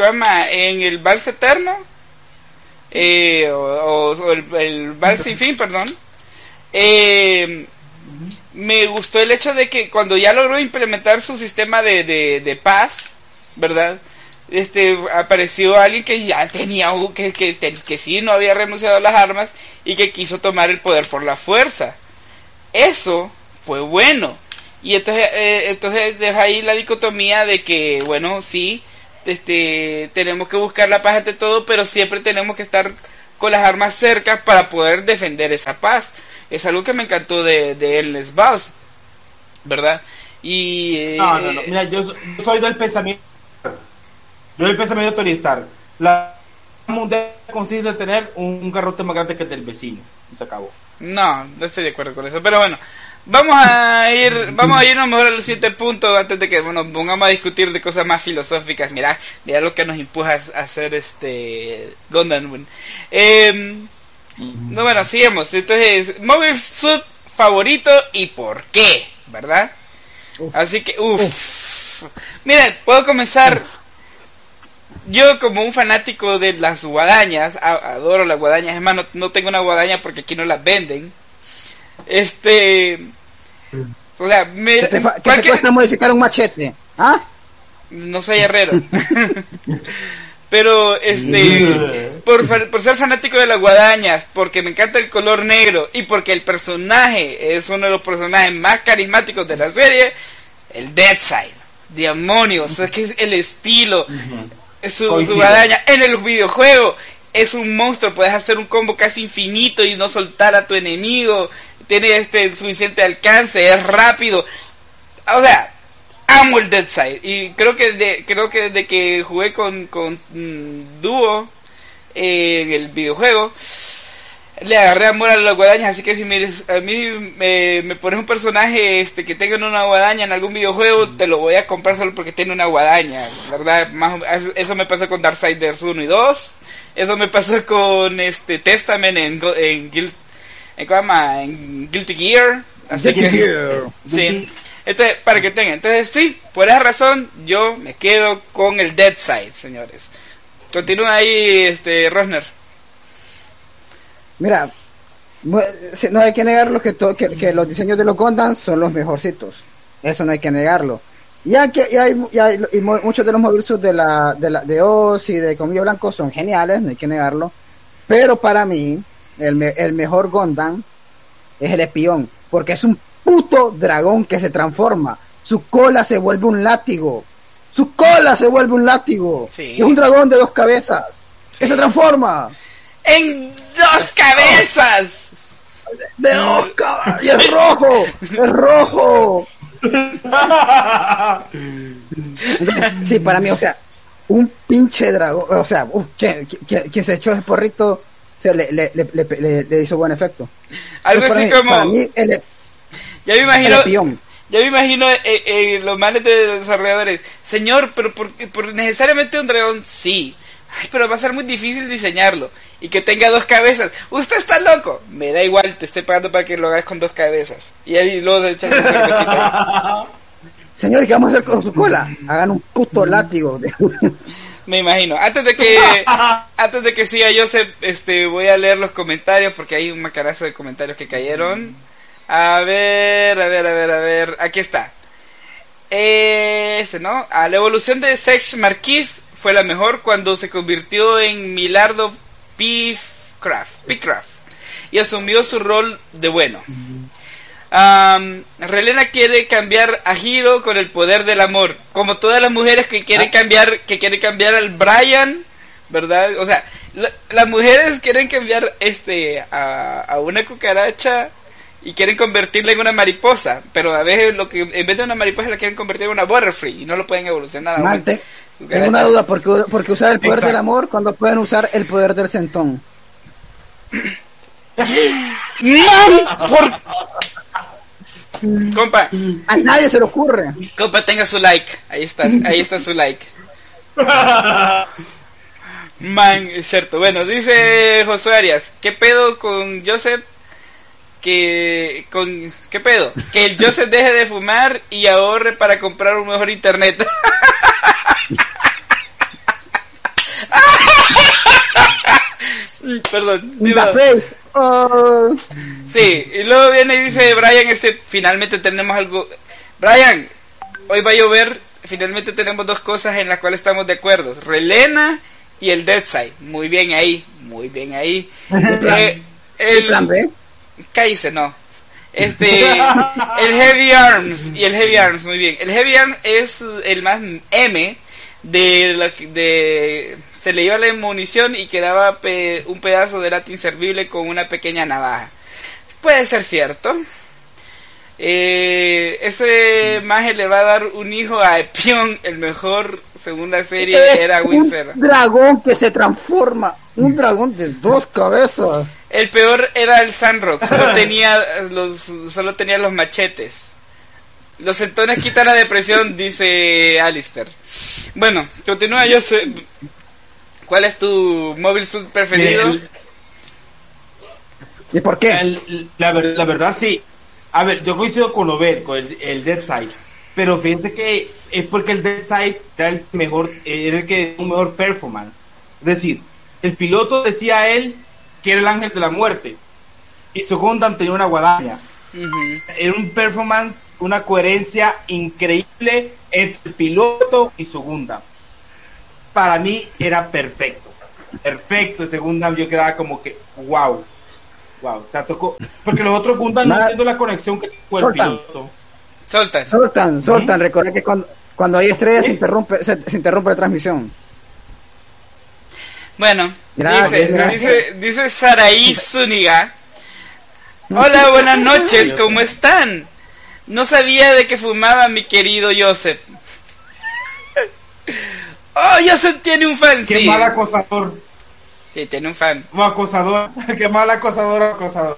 en el vals eterno eh, o, o- o el, el vals sin fin perdón eh, me gustó el hecho de que cuando ya logró implementar su sistema de, de, de paz, ¿verdad? Este, apareció alguien que ya tenía, que, que, que sí no había renunciado a las armas y que quiso tomar el poder por la fuerza. Eso fue bueno. Y entonces, eh, entonces deja ahí la dicotomía de que, bueno, sí, este, tenemos que buscar la paz ante todo, pero siempre tenemos que estar con las armas cerca para poder defender esa paz. Es algo que me encantó de, de Endless Vals, ¿verdad? Y... eh, No, no, no. Mira, yo, yo soy del pensamiento. Yo del pensamiento de Tony Stark. La mundial consiste en tener un, garrote más grande que el del vecino. Y se acabó. No, no estoy de acuerdo con eso. Pero bueno, vamos a ir, vamos a irnos mejor al siguiente punto antes de que bueno, pongamos a discutir de cosas más filosóficas. Mira, mira lo que nos empuja a hacer este Gundam. Eh, no, bueno, sigamos. Entonces, Mobile Suit favorito y por qué, ¿verdad? Así que, uff. Miren, puedo comenzar. Yo como un fanático de las guadañas, adoro las guadañas, es más, no, no tengo una guadaña porque aquí no las venden. Este... O sea, me, ¿Qué te, fa- qué te cualquier- cuesta modificar un machete? ¿Ah? no soy herrero. [laughs] Pero, este, [laughs] por, ser fanático de las guadañas, porque me encanta el color negro y porque el personaje es uno de los personajes más carismáticos de la serie, el Deadside. Demonios, es que es el estilo, es su, su guadaña en el videojuego es un monstruo, puedes hacer un combo casi infinito y no soltar a tu enemigo, tiene este suficiente alcance, es rápido. O sea, amo el Dead Side y creo que de, creo que desde que jugué con con mm, Duo eh, en el videojuego le agarré amor a las guadañas, así que si me, a mí me, me pones un personaje este que tenga una guadaña en algún videojuego, te lo voy a comprar solo porque tiene una guadaña, ¿verdad? Más, eso me pasó con Darksiders 1 y 2, eso me pasó con este Testament en, en, en, ¿cómo se llama? en Guilty Gear, así Guilty que Gear. sí. Entonces, para que tengan, entonces sí, por esa razón yo me quedo con el Dead Side, señores. Continúa ahí este Rosner. Mira, no hay que negarlo que, to- que, los diseños de los Gundam son los mejorcitos. Eso no hay que negarlo. Ya que y hay, y hay- y mu- muchos de los Suits de la de la de Oz y de Comillo Blanco son geniales, no hay que negarlo. Pero para mí, el, el mejor Gundam es el espión, porque es un puto dragón que se transforma. Su cola se vuelve un látigo. Su cola se vuelve un látigo. Sí. Y es un dragón de dos cabezas. Que se transforma. ¡En dos cabezas! de dos cabezas. Y es rojo. Es rojo. Entonces, sí, para mí, o sea, un pinche dragón. O sea, uf, que, que, que se echó ese porrito. Se le, le, le, le- hizo buen efecto. Algo Para así mí- como... Para mí, el Ya me imagino, ya me imagino eh, eh, los males de los desarrolladores. Señor, pero por, por necesariamente un dragón, sí. Ay, pero va a ser muy difícil diseñarlo. Y que tenga dos cabezas. Usted está loco. Me da igual, te estoy pagando para que lo hagas con dos cabezas. Y ahí luego se echas la cervecita ahí. [laughs] Señor, ¿y qué vamos a hacer con su cola? Hagan un puto látigo. [laughs] Me imagino. Antes de que [laughs] antes de que siga Joseph, este voy a leer los comentarios porque hay un macarazo de comentarios que cayeron. A ver, a ver, a ver, a ver. Aquí está. Ese, ¿no? A la evolución de Sex Marquis fue la mejor cuando se convirtió en Milardo Piffcraft, Pickcraft y asumió su rol de bueno. Am, Relena quiere cambiar a Hiro con el poder del amor, como todas las mujeres que quieren cambiar, que quieren cambiar al Brian, ¿verdad? O sea, la- las mujeres quieren cambiar este a, a una cucaracha y quieren convertirla en una mariposa, pero a veces lo que en vez de una mariposa la quieren convertir en una butterfree y no lo pueden evolucionar. a una Man, te- cucaracha. tengo una duda, ¿por qué, por qué usar el poder Exacto. del amor cuando pueden usar el poder del centón? ¡Man! Por... Compa, A nadie se le ocurre. compa, tenga su like. Ahí está, ahí está su like. [laughs] Man, es cierto. Bueno, dice Josué Arias, ¿qué pedo con Joseph? Que con ¿qué pedo? Que el Joseph deje de fumar y ahorre para comprar un mejor internet. [laughs] Perdón. Oh. Sí, y luego viene y dice Brian, este, finalmente tenemos algo. Brian, hoy va a llover, finalmente tenemos dos cosas en las cuales estamos de acuerdo. Relena y el Dead Side. Muy bien ahí, muy bien ahí. [laughs] Eh, ¿El plan B? Cállese, no. [laughs] Este, el Heavy Arms y el Heavy Arms, muy bien. El Heavy Arms es el más M de la de se le iba la munición y quedaba pe- un pedazo de lata inservible con una pequeña navaja. Puede ser cierto. Eh, ese maje le va a dar un hijo a Epion, el mejor según la serie Es era un Windsor. dragón que se transforma. Un dragón de dos cabezas. El peor era el Sandrock, [laughs] solo tenía los solo tenía los machetes. Los centones quitan la depresión, dice Alistair. Bueno, continúa yo sé. ¿Cuál es tu móvil suit preferido? El- ¿Y por qué? el- la, la verdad sí. A ver, yo coincido con Obed, con el, el Dead Side. Pero fíjense que es porque el Dead Side era el mejor, era el que un mejor performance. Es decir, el piloto decía a él que era el ángel de la muerte. Y su Gundam tenía una guadaña. Era un performance, una coherencia increíble entre el piloto y su Gundam. Para mí era perfecto. Perfecto ese Gundam. Yo quedaba como que, wow. Wow. O sea, tocó. Porque los otros Gundam no entiendo la conexión que tuvo el Soltan. piloto. Soltan. Soltan, soltan. Recuerda que cuando, cuando hay estrellas se, interrumpe, se, se interrumpe la transmisión. Bueno, Gracias, dice, gracias. dice, dice Saraí Zúñiga. Hola, buenas noches, ¿cómo están? No sabía de que fumaba mi querido Joseph. [laughs] Oh, Joseph tiene un fan, Qué sí. mal acosador. Sí, tiene un fan. Un acosador. [laughs] Qué mal acosador, acosador.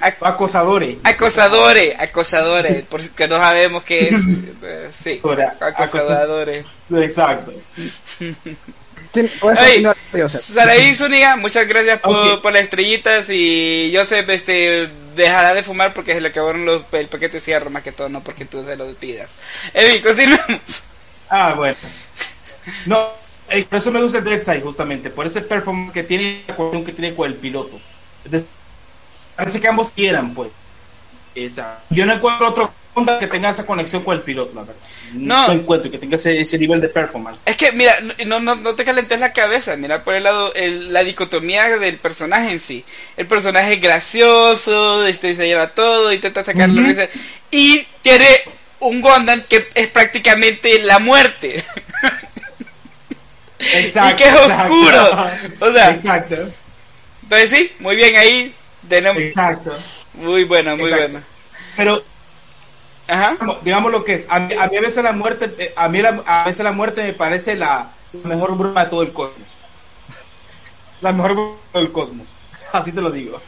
Ac- Acosadores. acosadores, acosadores, por si que no sabemos qué es. [laughs] eh, Sí, acosadores. Exacto. [laughs] Saraí Zúñiga, muchas gracias por, las estrellitas y Joseph este dejará de fumar porque se le acabaron los, el paquete de cierre más que todo, no porque tú se lo pidas. En fin, continuamos. Ah, bueno. No, eh, por eso me gusta el Deadside, justamente. Por ese performance que tiene, que tiene con el piloto. Es decir, parece que ambos quieran, pues. Esa. Yo no encuentro otro onda que tenga esa conexión con el piloto, la verdad. No. No encuentro que tenga ese, ese nivel de performance. Es que, mira, no, no, no te calentes la cabeza, mira por el lado, el- la dicotomía del personaje en sí. El personaje es gracioso, este, se lleva todo, intenta sacar la risa. Y tiene un Gondan que es prácticamente la muerte. Exacto. [laughs] y que es exacto. oscuro. O sea, Exacto. entonces sí, muy bien ahí. Tenemos, Exacto. muy bueno, muy Exacto. bueno. Pero Ajá. digamos, lo que es. A mí, a mí a veces la muerte, eh, a mí la- a veces la muerte me parece la, mejor broma de todo el cosmos. La mejor broma de todo el cosmos. [laughs] Así te lo digo.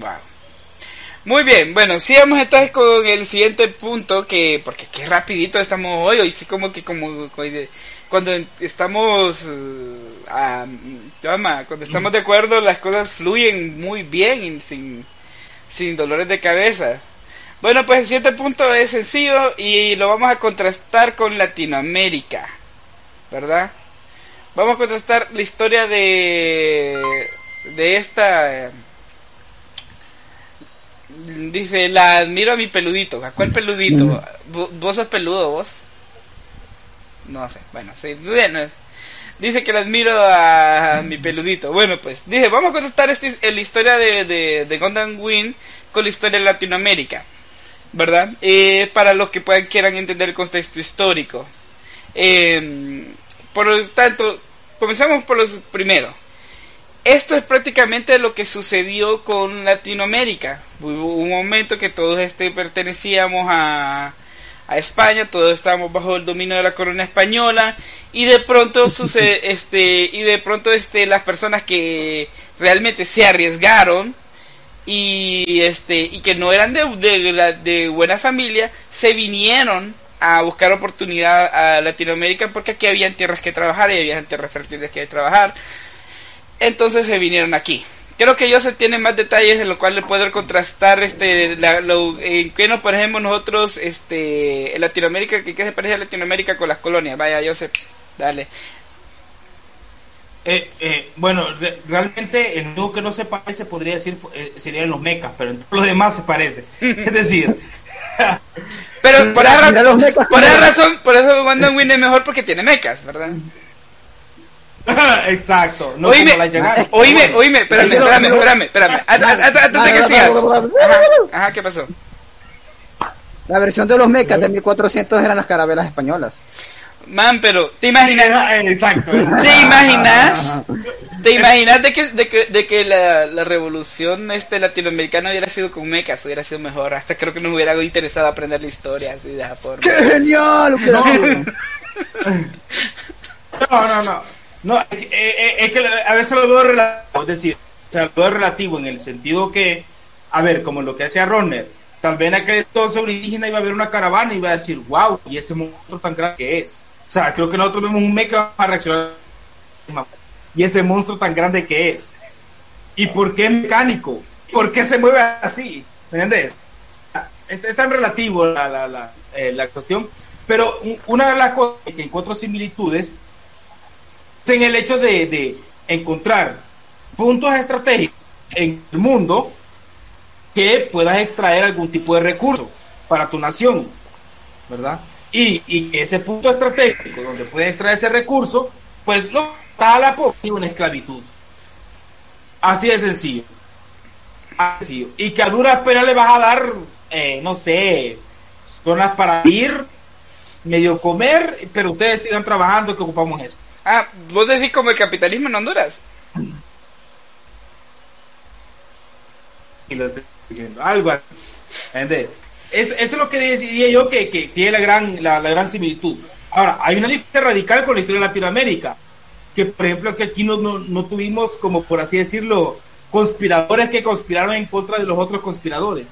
Wow. Muy bien, bueno, sigamos entonces con el siguiente punto que, porque qué rapidito estamos hoy, hoy sí como que como, cuando estamos, eh, llama, cuando estamos de acuerdo las cosas fluyen muy bien y sin, sin dolores de cabeza. Bueno, pues el siguiente punto es sencillo y lo vamos a contrastar con Latinoamérica, ¿verdad? Vamos a contrastar la historia de, de esta... eh, Dice, la admiro a mi peludito. ¿A cuál peludito? ¿Vo- ¿Vos sos peludo, vos? No sé, bueno, sí. Dice que la admiro a mi peludito. Bueno, pues, dice, vamos a contrastar este, la historia de, de, de con la historia de Latinoamérica. ¿Verdad? Eh, para los que puedan, quieran entender el contexto histórico. Eh, por lo tanto, comenzamos por los primeros. Esto es prácticamente lo que sucedió con Latinoamérica. Hubo un momento que todos este pertenecíamos a, a España, todos estábamos bajo el dominio de la corona española y de pronto [laughs] sucede este y de pronto este las personas que realmente se arriesgaron y este y que no eran de, de, buena familia se vinieron a buscar oportunidad a Latinoamérica porque aquí habían tierras que trabajar y habían tierras fértiles que trabajar entonces se vinieron aquí. Creo que ellos se tienen más detalles en lo cual le puedo contrastar este la, lo, en qué nos parecemos nosotros este en Latinoamérica, que qué se parece a Latinoamérica con las colonias. Vaya, Joseph, dale. Eh, eh, bueno, re- realmente el único que no se parece podría decir eh, serían los mecas, pero en todo lo demás se parece. [laughs] Es decir, Pero por esa, Mira ra- los mecas. por esa razón, por eso Gundam Wing es mejor porque tiene mechas, ¿verdad? [laughs] exacto. No oíme, como la [laughs] oíme, Bueno, oíme, espérame, espérame, espérame, espérame. Antes de que sigas. Ajá, ajá, ¿qué pasó? La versión de los mechas de 1400 eran las carabelas españolas. Man, pero, ¿te imaginas? eh, Exacto. ¿Te imaginas? ¿Te imaginas de que, de que, de que la, la revolución este latinoamericana hubiera sido con mecas? Hubiera sido mejor. Hasta creo que nos hubiera interesado aprender la historia así de esa forma. ¡Qué genial! [laughs] No, no, no. No, es eh, eh, es que a veces lo veo relativo, es decir, o sea, lo veo relativo en el sentido que, a ver, como lo que hacía Ronner, tal vez en aquel entonces indígena iba a ver una caravana y iba a decir, wow, y ese monstruo tan grande que es. O sea, creo que nosotros vemos un mecha vamos a reaccionar y ese monstruo tan grande que es. ¿Y por qué es mecánico? ¿Por qué se mueve así? ¿Me entiendes? Es, es tan relativo la, la, la, eh, la cuestión, pero un- una de las cosas que encuentro similitudes en el hecho de, de encontrar puntos estratégicos en el mundo que puedas extraer algún tipo de recurso para tu nación, ¿verdad? Y, y ese punto estratégico donde puedes extraer ese recurso, pues lo está a la y una esclavitud. Así de sencillo. Así. Y que a duras penas le vas a dar, eh, no sé, zonas para ir, medio comer, pero ustedes sigan trabajando que ocupamos eso. Ah, vos decís como el capitalismo en Honduras. algo así. Eso es lo que decía yo que, que tiene la gran, la, la gran similitud. Ahora, hay una diferencia radical con la historia de Latinoamérica, que por ejemplo que aquí no, no, no tuvimos, como por así decirlo, conspiradores que conspiraron en contra de los otros conspiradores.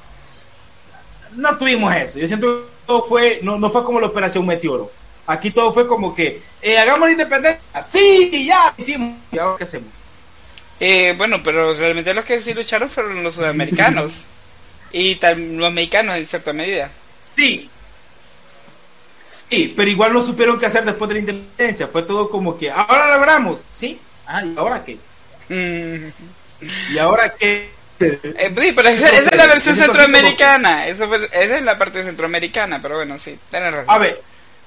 No tuvimos eso. Yo siento que todo fue, no, no fue como la Operación Meteoro. Aquí todo fue como que, eh, hagamos la independencia. Sí, ya hicimos. ¿Y ahora qué hacemos? Eh, bueno, pero realmente los que sí lucharon fueron los sudamericanos. [laughs] y los mexicanos en cierta medida. Sí. Sí, pero igual no supieron qué hacer después de la independencia. Fue todo como que, ahora lo logramos. Sí. Ah, ¿y ahora qué? Mm. ¿Y ahora qué? Eh, sí, pero esa, esa es la versión centroamericana. Fue- esa es la parte centroamericana, pero bueno, sí, tenés razón. A ver,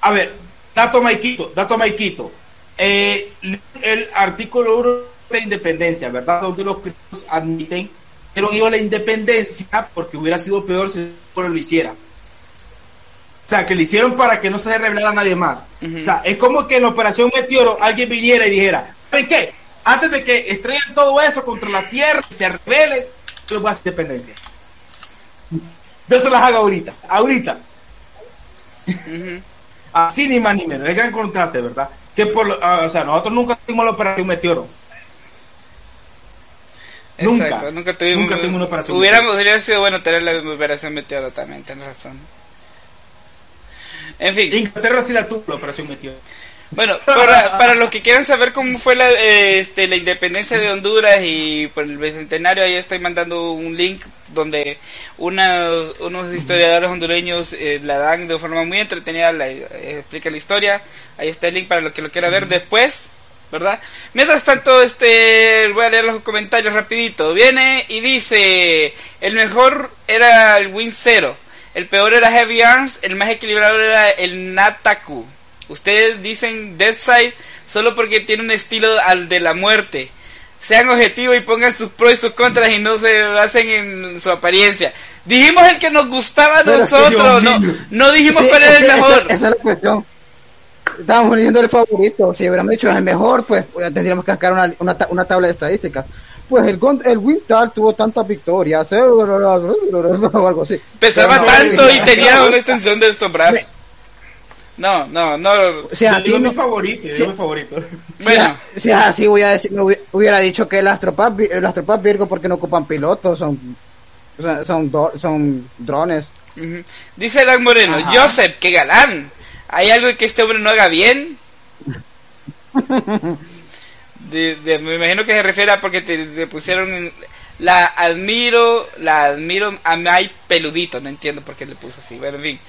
a ver, dato Maikito, dato Maikito. Eh, el artículo 1 de independencia, ¿verdad? Donde los cristianos admiten que no iba a la independencia porque hubiera sido peor si el pueblo lo hiciera. O sea, que lo hicieron para que no se revelara a nadie más. O sea, es como que en la operación Meteoro alguien viniera y dijera, ¿saben qué? Antes de que estrellen todo eso contra la Tierra y se revelen, yo voy a hacer independencia. Yo se las hago ahorita, ahorita. Ujú. Así ni más ni menos, el gran contraste, ¿verdad? Que por, ah, o sea, nosotros nunca tuvimos la operación Meteoro. Nunca. Exacto, nunca tuvimos, Nunca tuvimos una operación Hubiéramos, hubiera sido bueno tener la operación Meteoro también, tenés razón. En fin, Inglaterra sí la tuvo la operación Meteoro. Bueno, para, para los que quieran saber cómo fue la, este, la independencia de Honduras y por el bicentenario, ahí estoy mandando un link donde una, unos historiadores hondureños eh, la dan de forma muy entretenida, la, eh, explica la historia. Ahí está el link para los que lo quiera ver después. ¿verdad? Mientras tanto, este, voy a leer los comentarios rapidito. Viene y dice, el mejor era el Win Zero, el peor era Heavy Arms, el más equilibrado era el Nataku. Ustedes dicen Deadside solo porque tiene un estilo al de la muerte. Sean objetivos y pongan sus pros y sus contras y no se basen en su apariencia. Dijimos el que nos gustaba a nosotros, no, no dijimos Sí, cuál era el mejor. Esa, esa es la cuestión. Estábamos diciendo el favorito. Si hubiéramos dicho el mejor, pues, pues, tendríamos que sacar una, una, ta- una tabla de estadísticas. Pues el, el Wintal tuvo tantas victorias, eh, o algo así. Pesaba tanto y tenía una extensión de estos brazos. No, no, no. O sea, yo mi favorito, yo Sí. mi favorito. Bueno, Si es así, voy a decir, hubiera dicho que las tropas, las tropas Virgo porque no ocupan pilotos, son, son, son, drones. ujú. dice Dan Moreno, Ajá. Joseph, qué galán. ¿Hay algo que este hombre no haga bien? [laughs] De- de- me imagino que se refiere a porque te, te pusieron en- la admiro, la admiro a May peludito, no entiendo por qué le puso así, pero en fin.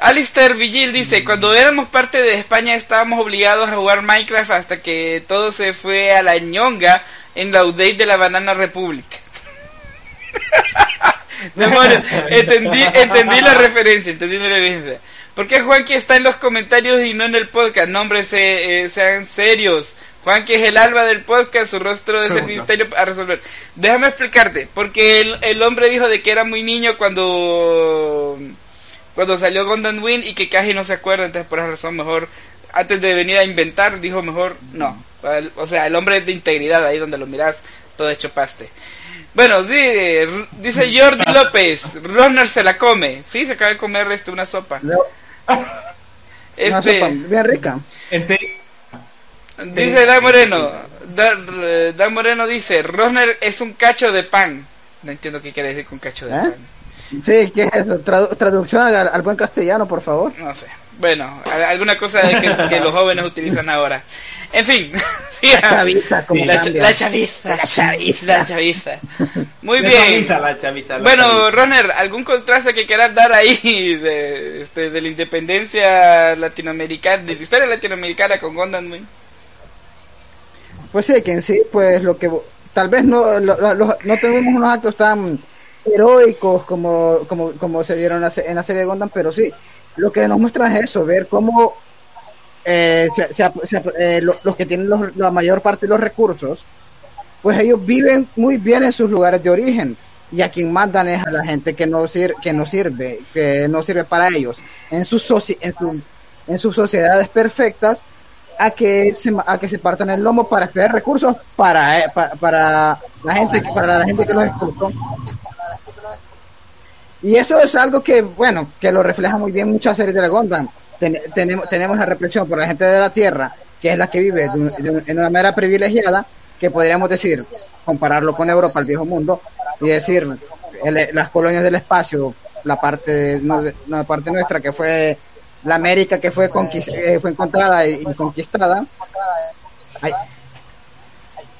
Alistair Vigil dice, cuando éramos parte de España estábamos obligados a jugar Minecraft hasta que todo se fue a la ñonga en la update de la Banana Republic. [laughs] Demonios, entendí, entendí la referencia, entendí la referencia. ¿Por qué Juanqui está en los comentarios y no en el podcast? No, hombre, se, eh, sean serios. Juanqui es el alba del podcast, su rostro es el misterio a resolver. Déjame explicarte, porque el, el hombre dijo de que era muy niño cuando cuando salió Gundam Wing y que casi no se acuerda, entonces por esa razón mejor, antes de venir a inventar, dijo mejor, no. O sea, el hombre es de integridad, ahí donde lo miras, todo hecho paste. Bueno, di- dice Jordi López, Rosner se la come. Sí, se acaba de comer este, una sopa. [laughs] Una Este, sopa bien rica. Ente- dice Dan Moreno, Dan, Dan Moreno dice, Rosner es un cacho de pan. No entiendo qué quiere decir con cacho de ¿Eh? pan. Sí, ¿qué es eso? Tradu- traducción al, al buen castellano, por favor. No sé. Bueno, alguna cosa que, que los jóvenes utilizan ahora. En fin. [laughs] siga. chaviza, como la, cambia. la chaviza. La chaviza. La chaviza. Muy la bien. chaviza, la chaviza, la Bueno, chaviza. Roner, ¿algún contraste que quieras dar ahí de, este, de la independencia latinoamericana, de su historia latinoamericana con Gundam Wing? Pues sí, que en sí, pues lo que tal vez no, lo- lo- no tuvimos unos actos tan heroicos como, como, como se dieron en la, serie de Gundam, pero sí, lo que nos muestra es eso, ver cómo eh, se- se eh, lo- los que tienen los- la mayor parte de los recursos, pues ellos viven muy bien en sus lugares de origen y a quien mandan es a la gente que no sir que no sirve, que no sirve para ellos. En sus soci- en, su- en sus sociedades perfectas, a que se, a que se partan el lomo para extraer recursos para, eh, para, la gente para la gente que los explotó. Y eso es algo que, bueno, que lo refleja muy bien muchas series de la Gundam. Ten- tenemos, tenemos la represión por la gente de la Tierra, que es la que vive de un- de un- en una manera privilegiada, que podríamos decir, compararlo con Europa, el viejo mundo, y decir, el- las colonias del espacio, la parte, no, una parte nuestra que fue la América que fue, eh, fue encontrada y, y conquistada. Ay.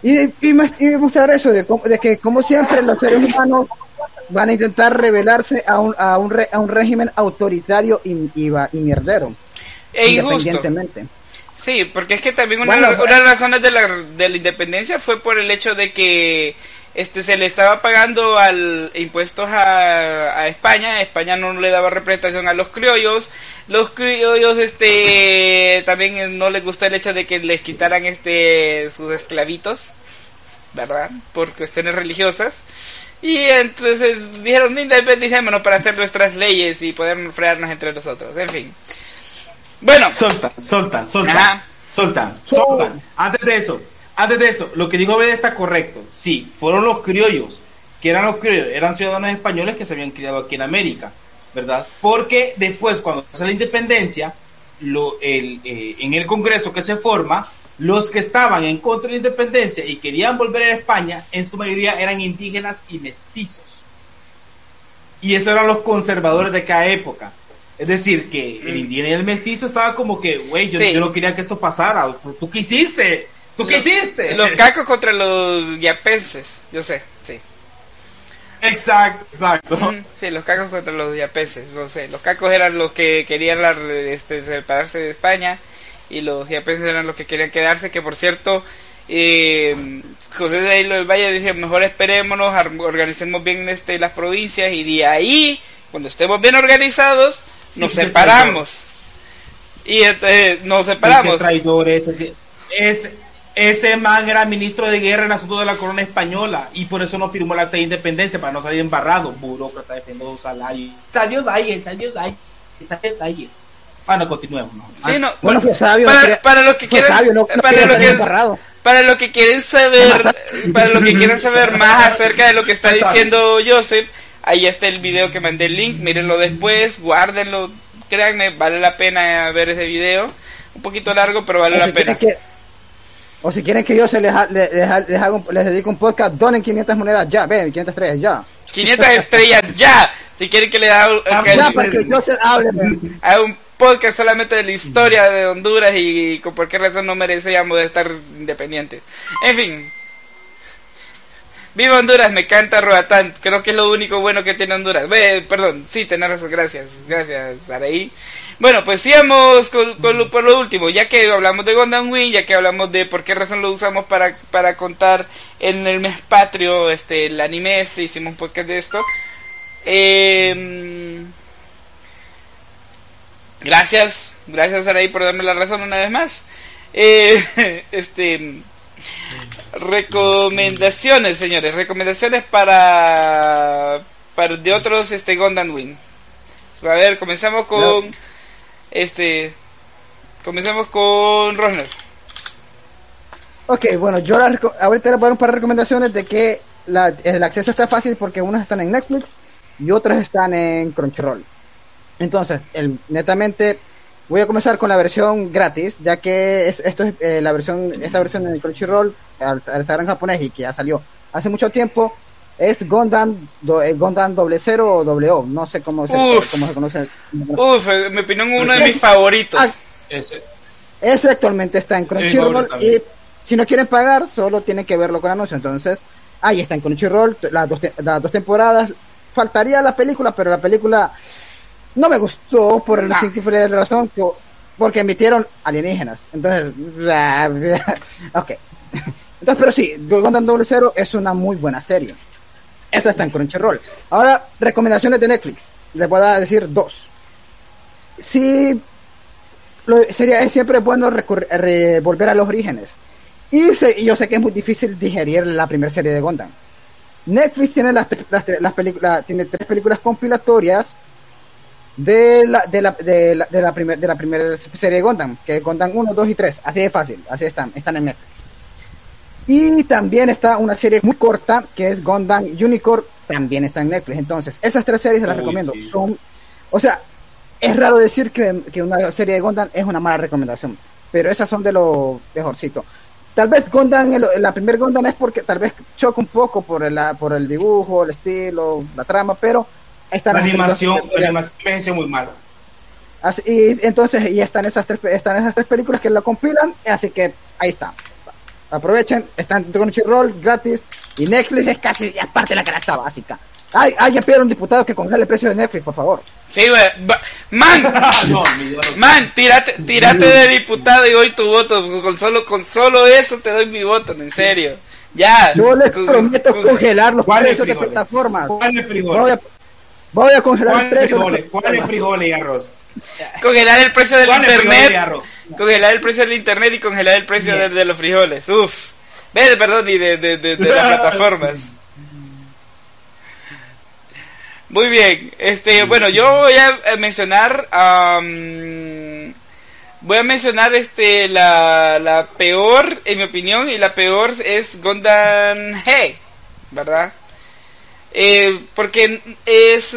Y, y, y mostrar eso, de, de que como siempre los seres humanos van a intentar rebelarse a un, a un, re- a un régimen autoritario y, y, y mierdero, E injusto. independientemente. Sí, porque es que también una, Bueno, una de las razones de la, de la independencia fue por el hecho de que este se le estaba pagando al impuestos a, a España, España no le daba representación a los criollos, los criollos este también eh, no les gusta el hecho de que les quitaran este sus esclavitos, ¿verdad? Por cuestiones religiosas. Y entonces dijeron, independicémonos para hacer nuestras leyes y poder frearnos entre nosotros. En fin. Bueno, Solta, solta, solta. Ajá. Solta, solta. Antes de eso, antes de eso, lo que digo Bede está correcto. Sí, fueron los criollos. que eran los criollos? Eran ciudadanos españoles que se habían criado aquí en América, ¿verdad? Porque después, cuando se la independencia, lo, el, eh, en el Congreso que se forma, los que estaban en contra de la independencia y querían volver a España, en su mayoría eran indígenas y mestizos. Y esos eran los conservadores de cada época. Es decir, que el indígena y el mestizo estaba como que, güey, yo, Sí. yo no quería que esto pasara. ¿Tú qué hiciste? ¿Tú qué Los- hiciste? Los cacos contra los yapenses, yo sé, sí. Exacto, exacto. Sí, los cacos contra los yapenses, no sé. Los cacos eran los que querían la- este, separarse de España y los yapenses eran los que querían quedarse, que por cierto, eh, José de Hilo del Valle dice, mejor esperémonos, organicemos bien este, las provincias y de ahí, cuando estemos bien organizados, nos separamos. Y entonces nos separamos. traidor, ese, ese, man era ministro de guerra en asuntos de la corona española y por eso no firmó el acta de independencia para no salir embarrado. Burócrata defendiendo su salario. Salió ahí, salió ahí, salió ahí. Bueno, continuemos. ¿no? Sí, no, Bueno, fue sabio, para, los que quieren, sabio, no- no para quería lo salir que, embarrado. para lo que quieren saber, para lo que quieren saber [laughs] más acerca de lo que está diciendo Joseph, ahí está el video que mandé el link, mírenlo después, guárdenlo, créanme, vale la pena ver ese video, un poquito largo, pero vale o la si pena. que o si quieren que yo se les, ha- les, les ha- les les dedique un podcast, donen 500 monedas ya, ven, 500 estrellas ya. 500 estrellas ya, si quieren que le haga, que Ya, le- para que yo se hable. ven. haga un podcast solamente de la historia de Honduras y, con por qué razón no merecíamos de estar independientes. En fin. Viva Honduras, me canta Roatán. Creo que es lo único bueno que tiene Honduras. Perdón, sí, tenés razón, gracias. Gracias, Saraí. Bueno, pues sigamos con, lo, por lo último. Ya que hablamos de Gundam Wing, ya que hablamos de por qué razón lo usamos para, para contar en el mes patrio este, el anime este, hicimos un podcast de esto. Eh, Gracias, gracias Saraí por darme la razón una vez más. Eh, [laughs] este recomendaciones, señores, recomendaciones para para de otros este Gundam Wing. A ver, comenzamos con este comenzamos con Rosner. Ok, bueno, yo la ahorita les voy a dar un par de recomendaciones de que la- el acceso está fácil porque unos están en Netflix y otros están en Crunchyroll. Entonces, el, netamente voy a comenzar con la versión gratis, ya que es, esto es eh, la versión, esta versión en Crunchyroll al, al estar en japonés y que ya salió hace mucho tiempo es Gundam, do, eh, Gundam doble cero o doble O, no sé cómo se, Uf. cómo se conoce. Uf, en mi opinión uno de mis favoritos. Ah, Ese. ese actualmente está en Crunchyroll y si no quieren pagar, solo tienen que verlo con anuncio. Entonces, ahí está en Crunchyroll, las dos, las dos temporadas. Faltaría la película, pero la película no me gustó por la Nah. simple razón que porque emitieron alienígenas. Entonces, [laughs] ok. Entonces, pero sí, Gundam Double Zero es una muy buena serie. Esa está en Crunchyroll. Ahora, recomendaciones de Netflix. Les voy a decir dos. Si lo- sería es siempre bueno re- volver a los orígenes. Y, se- y yo sé que es muy difícil digerir la primera serie de Gundam. Netflix tiene las, las, las películas, tiene tres películas compilatorias de la, de la, de la, de la, primer- de la primera serie de Gundam, que es Gundam 1, 2 y 3. Así de fácil, así están, están en Netflix. Y también está una serie muy corta que es Gundam Unicorn, también está en Netflix. Entonces, esas tres series se las Uy, recomiendo. sí. Son, o sea, es raro decir que, que una serie de Gundam es una mala recomendación, pero esas son de lo mejorcito. Tal vez Gundam, el- la primer Gundam es porque tal vez choca un poco por el, por el dibujo, el estilo, la trama, pero están La animación, la animación envejeció muy mal. Así- y entonces y están esas tres están esas tres películas que lo compilan así que ahí está aprovechen están en Crunchyroll gratis y Netflix es casi aparte de la canasta básica ay ay ya pidieron un diputado que congele el precio de Netflix por favor Sí, güey. Man, [laughs] No, Dios. man, tírate, tírate de diputado y doy tu voto. Con solo, con solo eso te doy mi voto, en serio. Ya. yo les prometo con- congelar los ¿Cuáles precios de plataformas ¿Cuáles voy frijoles? a, voy a congelar el ¿Cuáles precio frijoles? ¿Cuáles frijoles y arroz? Congelar el precio del ¿Cuáles frijoles y internet. Congelar el precio del internet y congelar el precio de, de los frijoles. Uf. Ve, perdón, y de, de, de, de las [laughs] plataformas. Muy bien. Este, bueno, yo voy a mencionar. am, voy a mencionar este la, la peor, en mi opinión, y la peor es Gundam Hey, ¿verdad? Eh, porque es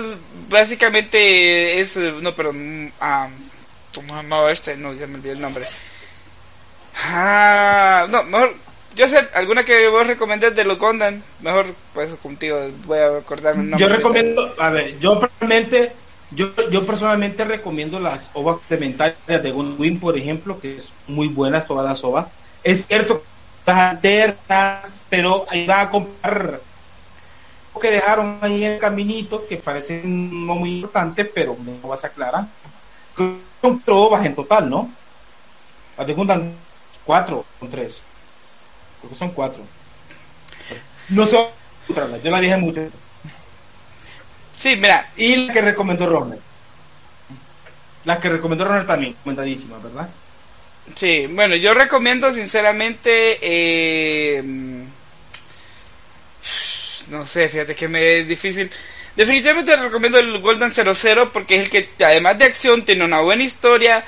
básicamente es no perdón ah, llamaba este no ya me olvidé el nombre ah no mejor yo sé alguna que vos recomendés de los Gundam mejor pues contigo voy a acordarme el nombre Yo recomiendo, a ver, yo personalmente, yo, yo personalmente recomiendo las ovas complementarias de Gundam Wing, por ejemplo, que es muy buenas todas las ovas. Es cierto, las alternas, pero ahí van a comprar que dejaron ahí en el caminito, que parecen no muy importantes, pero no vas a aclarar. Son ovas en total, ¿no? Las Gundam cuatro, son tres. Creo que son cuatro. No son yo la dije mucho. sí mira Y la que recomendó Ronald. La que recomendó Ronald también, recomendadísima, ¿verdad? Sí, bueno, yo recomiendo sinceramente, eh, no sé, fíjate que me es difícil. Definitivamente recomiendo el Golden 00 porque es el que además de acción tiene una buena historia,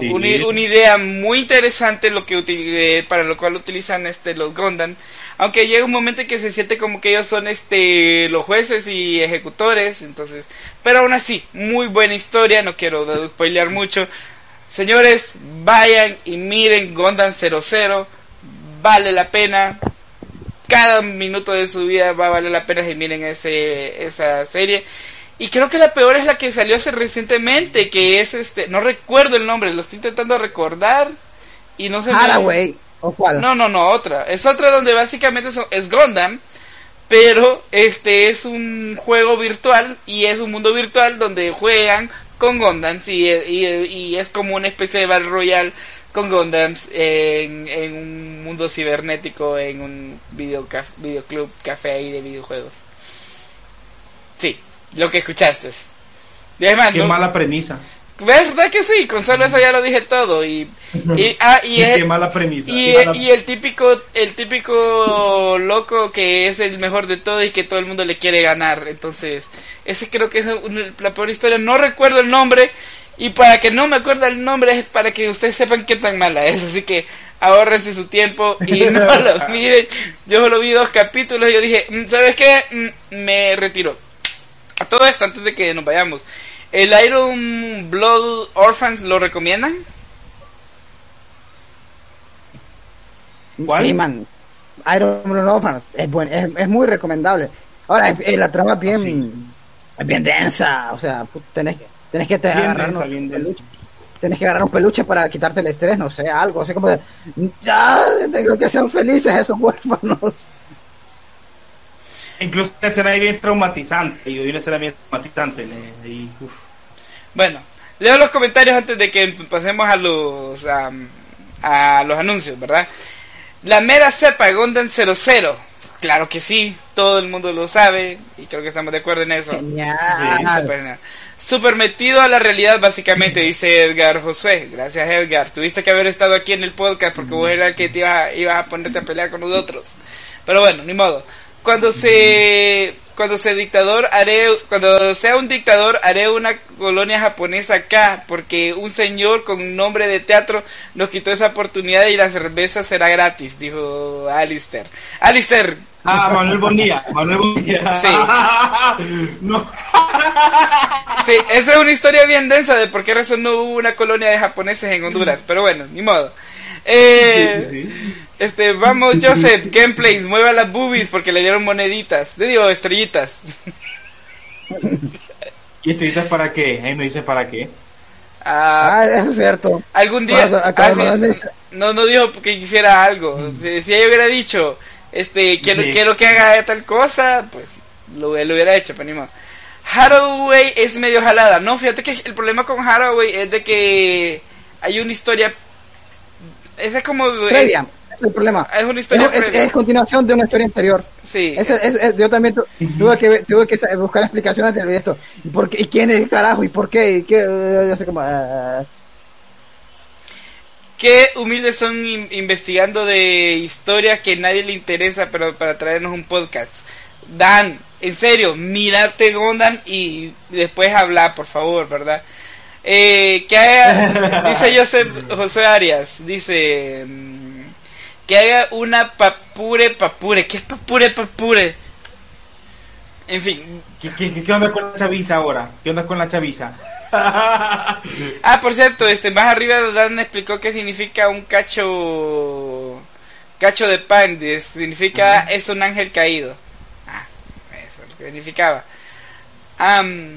Sí. una, una idea muy interesante lo que eh, para lo cual utilizan este los Gundam. Aunque llega un momento en que se siente como que ellos son este los jueces y ejecutores, entonces, pero aún así, muy buena historia, no quiero spoilear mucho. Señores, vayan y miren Gundam 00, vale la pena. Cada minuto de su vida va a valer la pena si miren ese, esa serie. Y creo que la peor es la que salió hace recientemente, que es este, no recuerdo el nombre, lo estoy intentando recordar y no se me- Haraway o cuál no, no, no, otra. Es otra donde básicamente es Gundam, pero este es un juego virtual y es un mundo virtual donde juegan con Gundams y, y, y es como una especie de Battle Royale con Gundams en, en un mundo cibernético, en un video videoclub, café ahí de videojuegos. Sí, lo que escuchaste. Y además, Qué no- mala premisa. ¿Verdad que sí? Con solo eso ya lo dije todo. Y, [laughs] y, ah, y es- Qué mala premisa. y, Qué mala- y el típico el típico loco que es el mejor de todo y que todo el mundo le quiere ganar entonces ese creo que es un- la peor historia no recuerdo el nombre y para que no me acuerde el nombre es para que ustedes sepan qué tan mala es así que ahorrense su tiempo y no [laughs] lo miren yo solo vi dos capítulos y yo dije "Mm, sabes qué Mm, me retiro a todo esto antes de que nos vayamos el Iron Blood Orphans lo recomiendan ¿Cuál? Sí, man. Iron Man Orphan es, buen, es, es muy recomendable. Ahora, es- eh, la trama es bien, Sí. es bien densa. O sea, tenés, que- tenés que te agarrar peluches. Tenés que agarrar un peluche para quitarte el estrés, no sé, algo. Así como de, ya, tengo que sean felices esos huérfanos. Incluso una escena ahí bien traumatizante. Y una escena bien traumatizante. y. Bueno, leo los comentarios antes de que pasemos a los am, a los anuncios, ¿verdad? La mera cepa Gundam 00. Claro que sí, todo el mundo lo sabe y creo que estamos de acuerdo en eso. Genial. Sí, súper genial. Súper metido a la realidad, básicamente, dice Edgar Josué. Gracias, Edgar. Tuviste que haber estado aquí en el podcast porque vos eras el que te iba, ibas a ponerte a pelear con nosotros. Pero bueno, ni modo. Cuando se. cuando sea dictador haré, cuando sea un dictador haré una colonia japonesa acá, porque un señor con nombre de teatro nos quitó esa oportunidad y la cerveza será gratis, dijo Alistair. Alistair. Ah, Manuel Bonilla, Manuel Bonilla. Sí. [laughs] no. Sí, esa es una historia bien densa de por qué razón no hubo una colonia de japoneses en Honduras, pero bueno, ni modo. Eh, Sí, sí, sí. Este, vamos, Joseph, gameplays, mueva las boobies porque le dieron moneditas. Le digo, estrellitas. ¿Y estrellitas para qué? Ahí me dice para qué. Ah, Ah, eso es cierto. algún día. Ah, sí, no, no dijo que quisiera algo. Si, si ella hubiera dicho, este, quiero, Sí. quiero que haga tal cosa, pues lo, lo hubiera hecho, pero ni modo. Haraway es medio jalada. No, fíjate que el problema con Haraway es de que hay una historia. Esa es como. Previa, ese es el problema. Es una historia Es, es- es continuación de una historia anterior. Sí. Es- es- yo también tu- tuve que tuve que buscar explicaciones de esto. ¿Y, por qué, ¿Y quién es carajo? ¿Y por qué? ¿Y qué? Eh, yo sé como... ah, Qué humildes son in- investigando de historias que nadie le interesa, pero para traernos un podcast. Dan, en serio, mírate Gondan y después habla, por favor, ¿verdad? Eh, que haga, [laughs] dice Joseph José Arias, dice mm, que haga una papure papure. ¿Qué es papure papure? En fin, ¿Qué, qué, qué onda con la chaviza ahora? ¿Qué onda con la chaviza? [laughs] Ah, por cierto, este más arriba Dan explicó qué significa un cacho cacho de pan, significa es un ángel caído. Ah, eso es lo que significaba.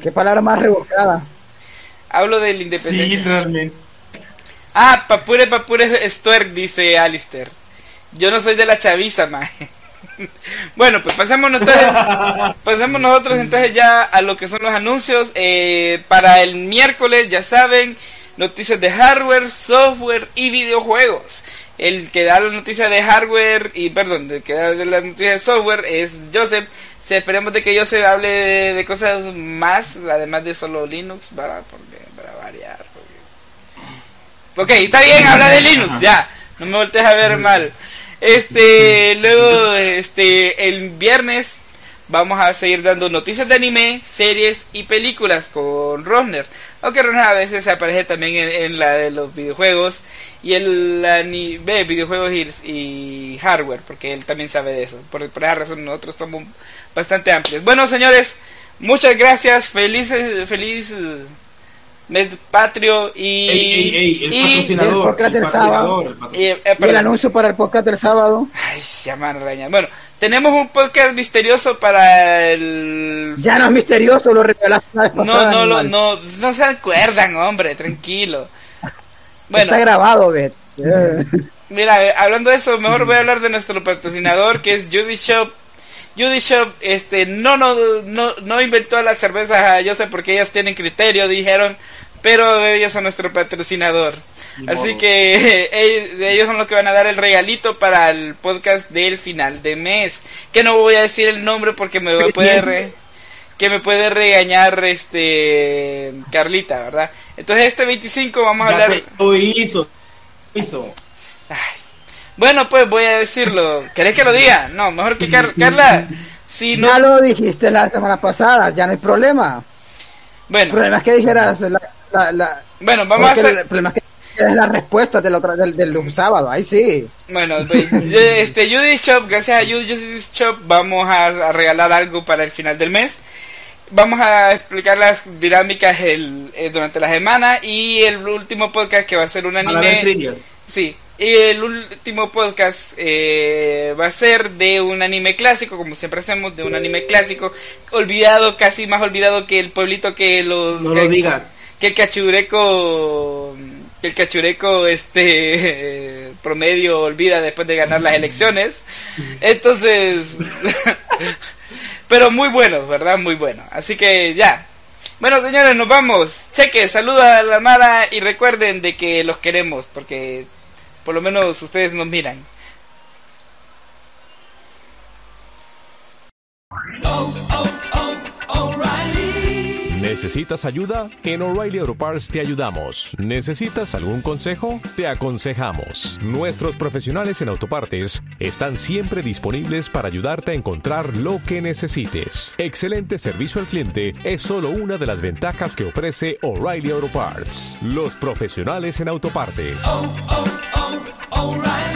Qué palabra más rebuscada. hablo de la sí, independencia. realmente. Ah, papure papure es twerk, dice Alistair. Yo no soy de la chaviza, man. [laughs] bueno, pues pasamos entonces, pasamos nosotros entonces ya a lo que son los anuncios. Eh, para el miércoles, ya saben, noticias de hardware, software y videojuegos. El que da la noticia de hardware y, perdón, el que da la noticia de software es Joseph. Si esperemos de que Joseph hable de, de cosas más, además de solo Linux, para, porque, para variar. porque- Ok, está bien, habla de Linux, ya. No me voltees a ver mal. Este, luego, este, el viernes vamos a seguir dando noticias de anime, series y películas con Rosner. Aunque Rosner a veces se aparece también en, en la de los videojuegos y el anime, videojuegos y, y hardware, porque él también sabe de eso. Por, por esa razón nosotros somos bastante amplios. Bueno, señores, muchas gracias. Felices, feliz eh, mes patrio y... Ey, ey, ey, el y- patrocinador. el podcast sábado. eh, Y el perdón. anuncio para el podcast del sábado. Ay, se llaman. Bueno, tenemos un podcast misterioso para el... Ya no es misterioso, lo revelaste No, pasada, no, lo- no, no se acuerdan, hombre, tranquilo. [laughs] Bueno, Está grabado, Bet. Mira, eh, hablando de eso, mejor voy a hablar de nuestro patrocinador que es Judy Shop. Judy Shop, este, no, no, no, no inventó las cervezas, yo sé porque ellos tienen criterio, dijeron, pero ellos son nuestro patrocinador. Así que ellos, [laughs] ellos son los que van a dar el regalito para el podcast del final de mes. Que no voy a decir el nombre porque me [laughs] puede re- que me puede regañar este Carlita, ¿verdad? Entonces este 25 vamos a Ya hablar. Lo hizo. Lo hizo. Bueno, pues voy a decirlo. ¿Querés que lo diga? No, mejor que Car- Carla. Si no, Ya lo dijiste la semana pasada, ya no hay problema. El bueno, problema es que dijeras la, la, la- bueno, vamos a hacer El problema es que es la respuesta del, otro, del, del sábado, ahí sí. Bueno, pues, este Judy Shop, gracias a Judy Shop vamos a, a regalar algo para el final del mes. Vamos a explicar las dinámicas el, eh, durante la semana y el último podcast que va a ser un anime. Sí, y el último podcast eh, va a ser de un anime clásico, como siempre hacemos, de un anime clásico, olvidado, casi más olvidado que el pueblito que los... No que- lo digas. que el cachureco que el cachureco este [laughs] promedio olvida después de ganar las elecciones. Entonces [laughs] pero muy bueno verdad muy bueno. Así que ya. Bueno señores nos vamos. Cheque saluda a la Mara y recuerden de que los queremos porque por lo menos ustedes nos miran ¿Necesitas ayuda? En O'Reilly Auto Parts te ayudamos. ¿Necesitas algún consejo? Te aconsejamos. Nuestros profesionales en autopartes están siempre disponibles para ayudarte a encontrar lo que necesites. Excelente servicio al cliente es solo una de las ventajas que ofrece O'Reilly Auto Parts. Los profesionales en autopartes. Oh, oh, O'Reilly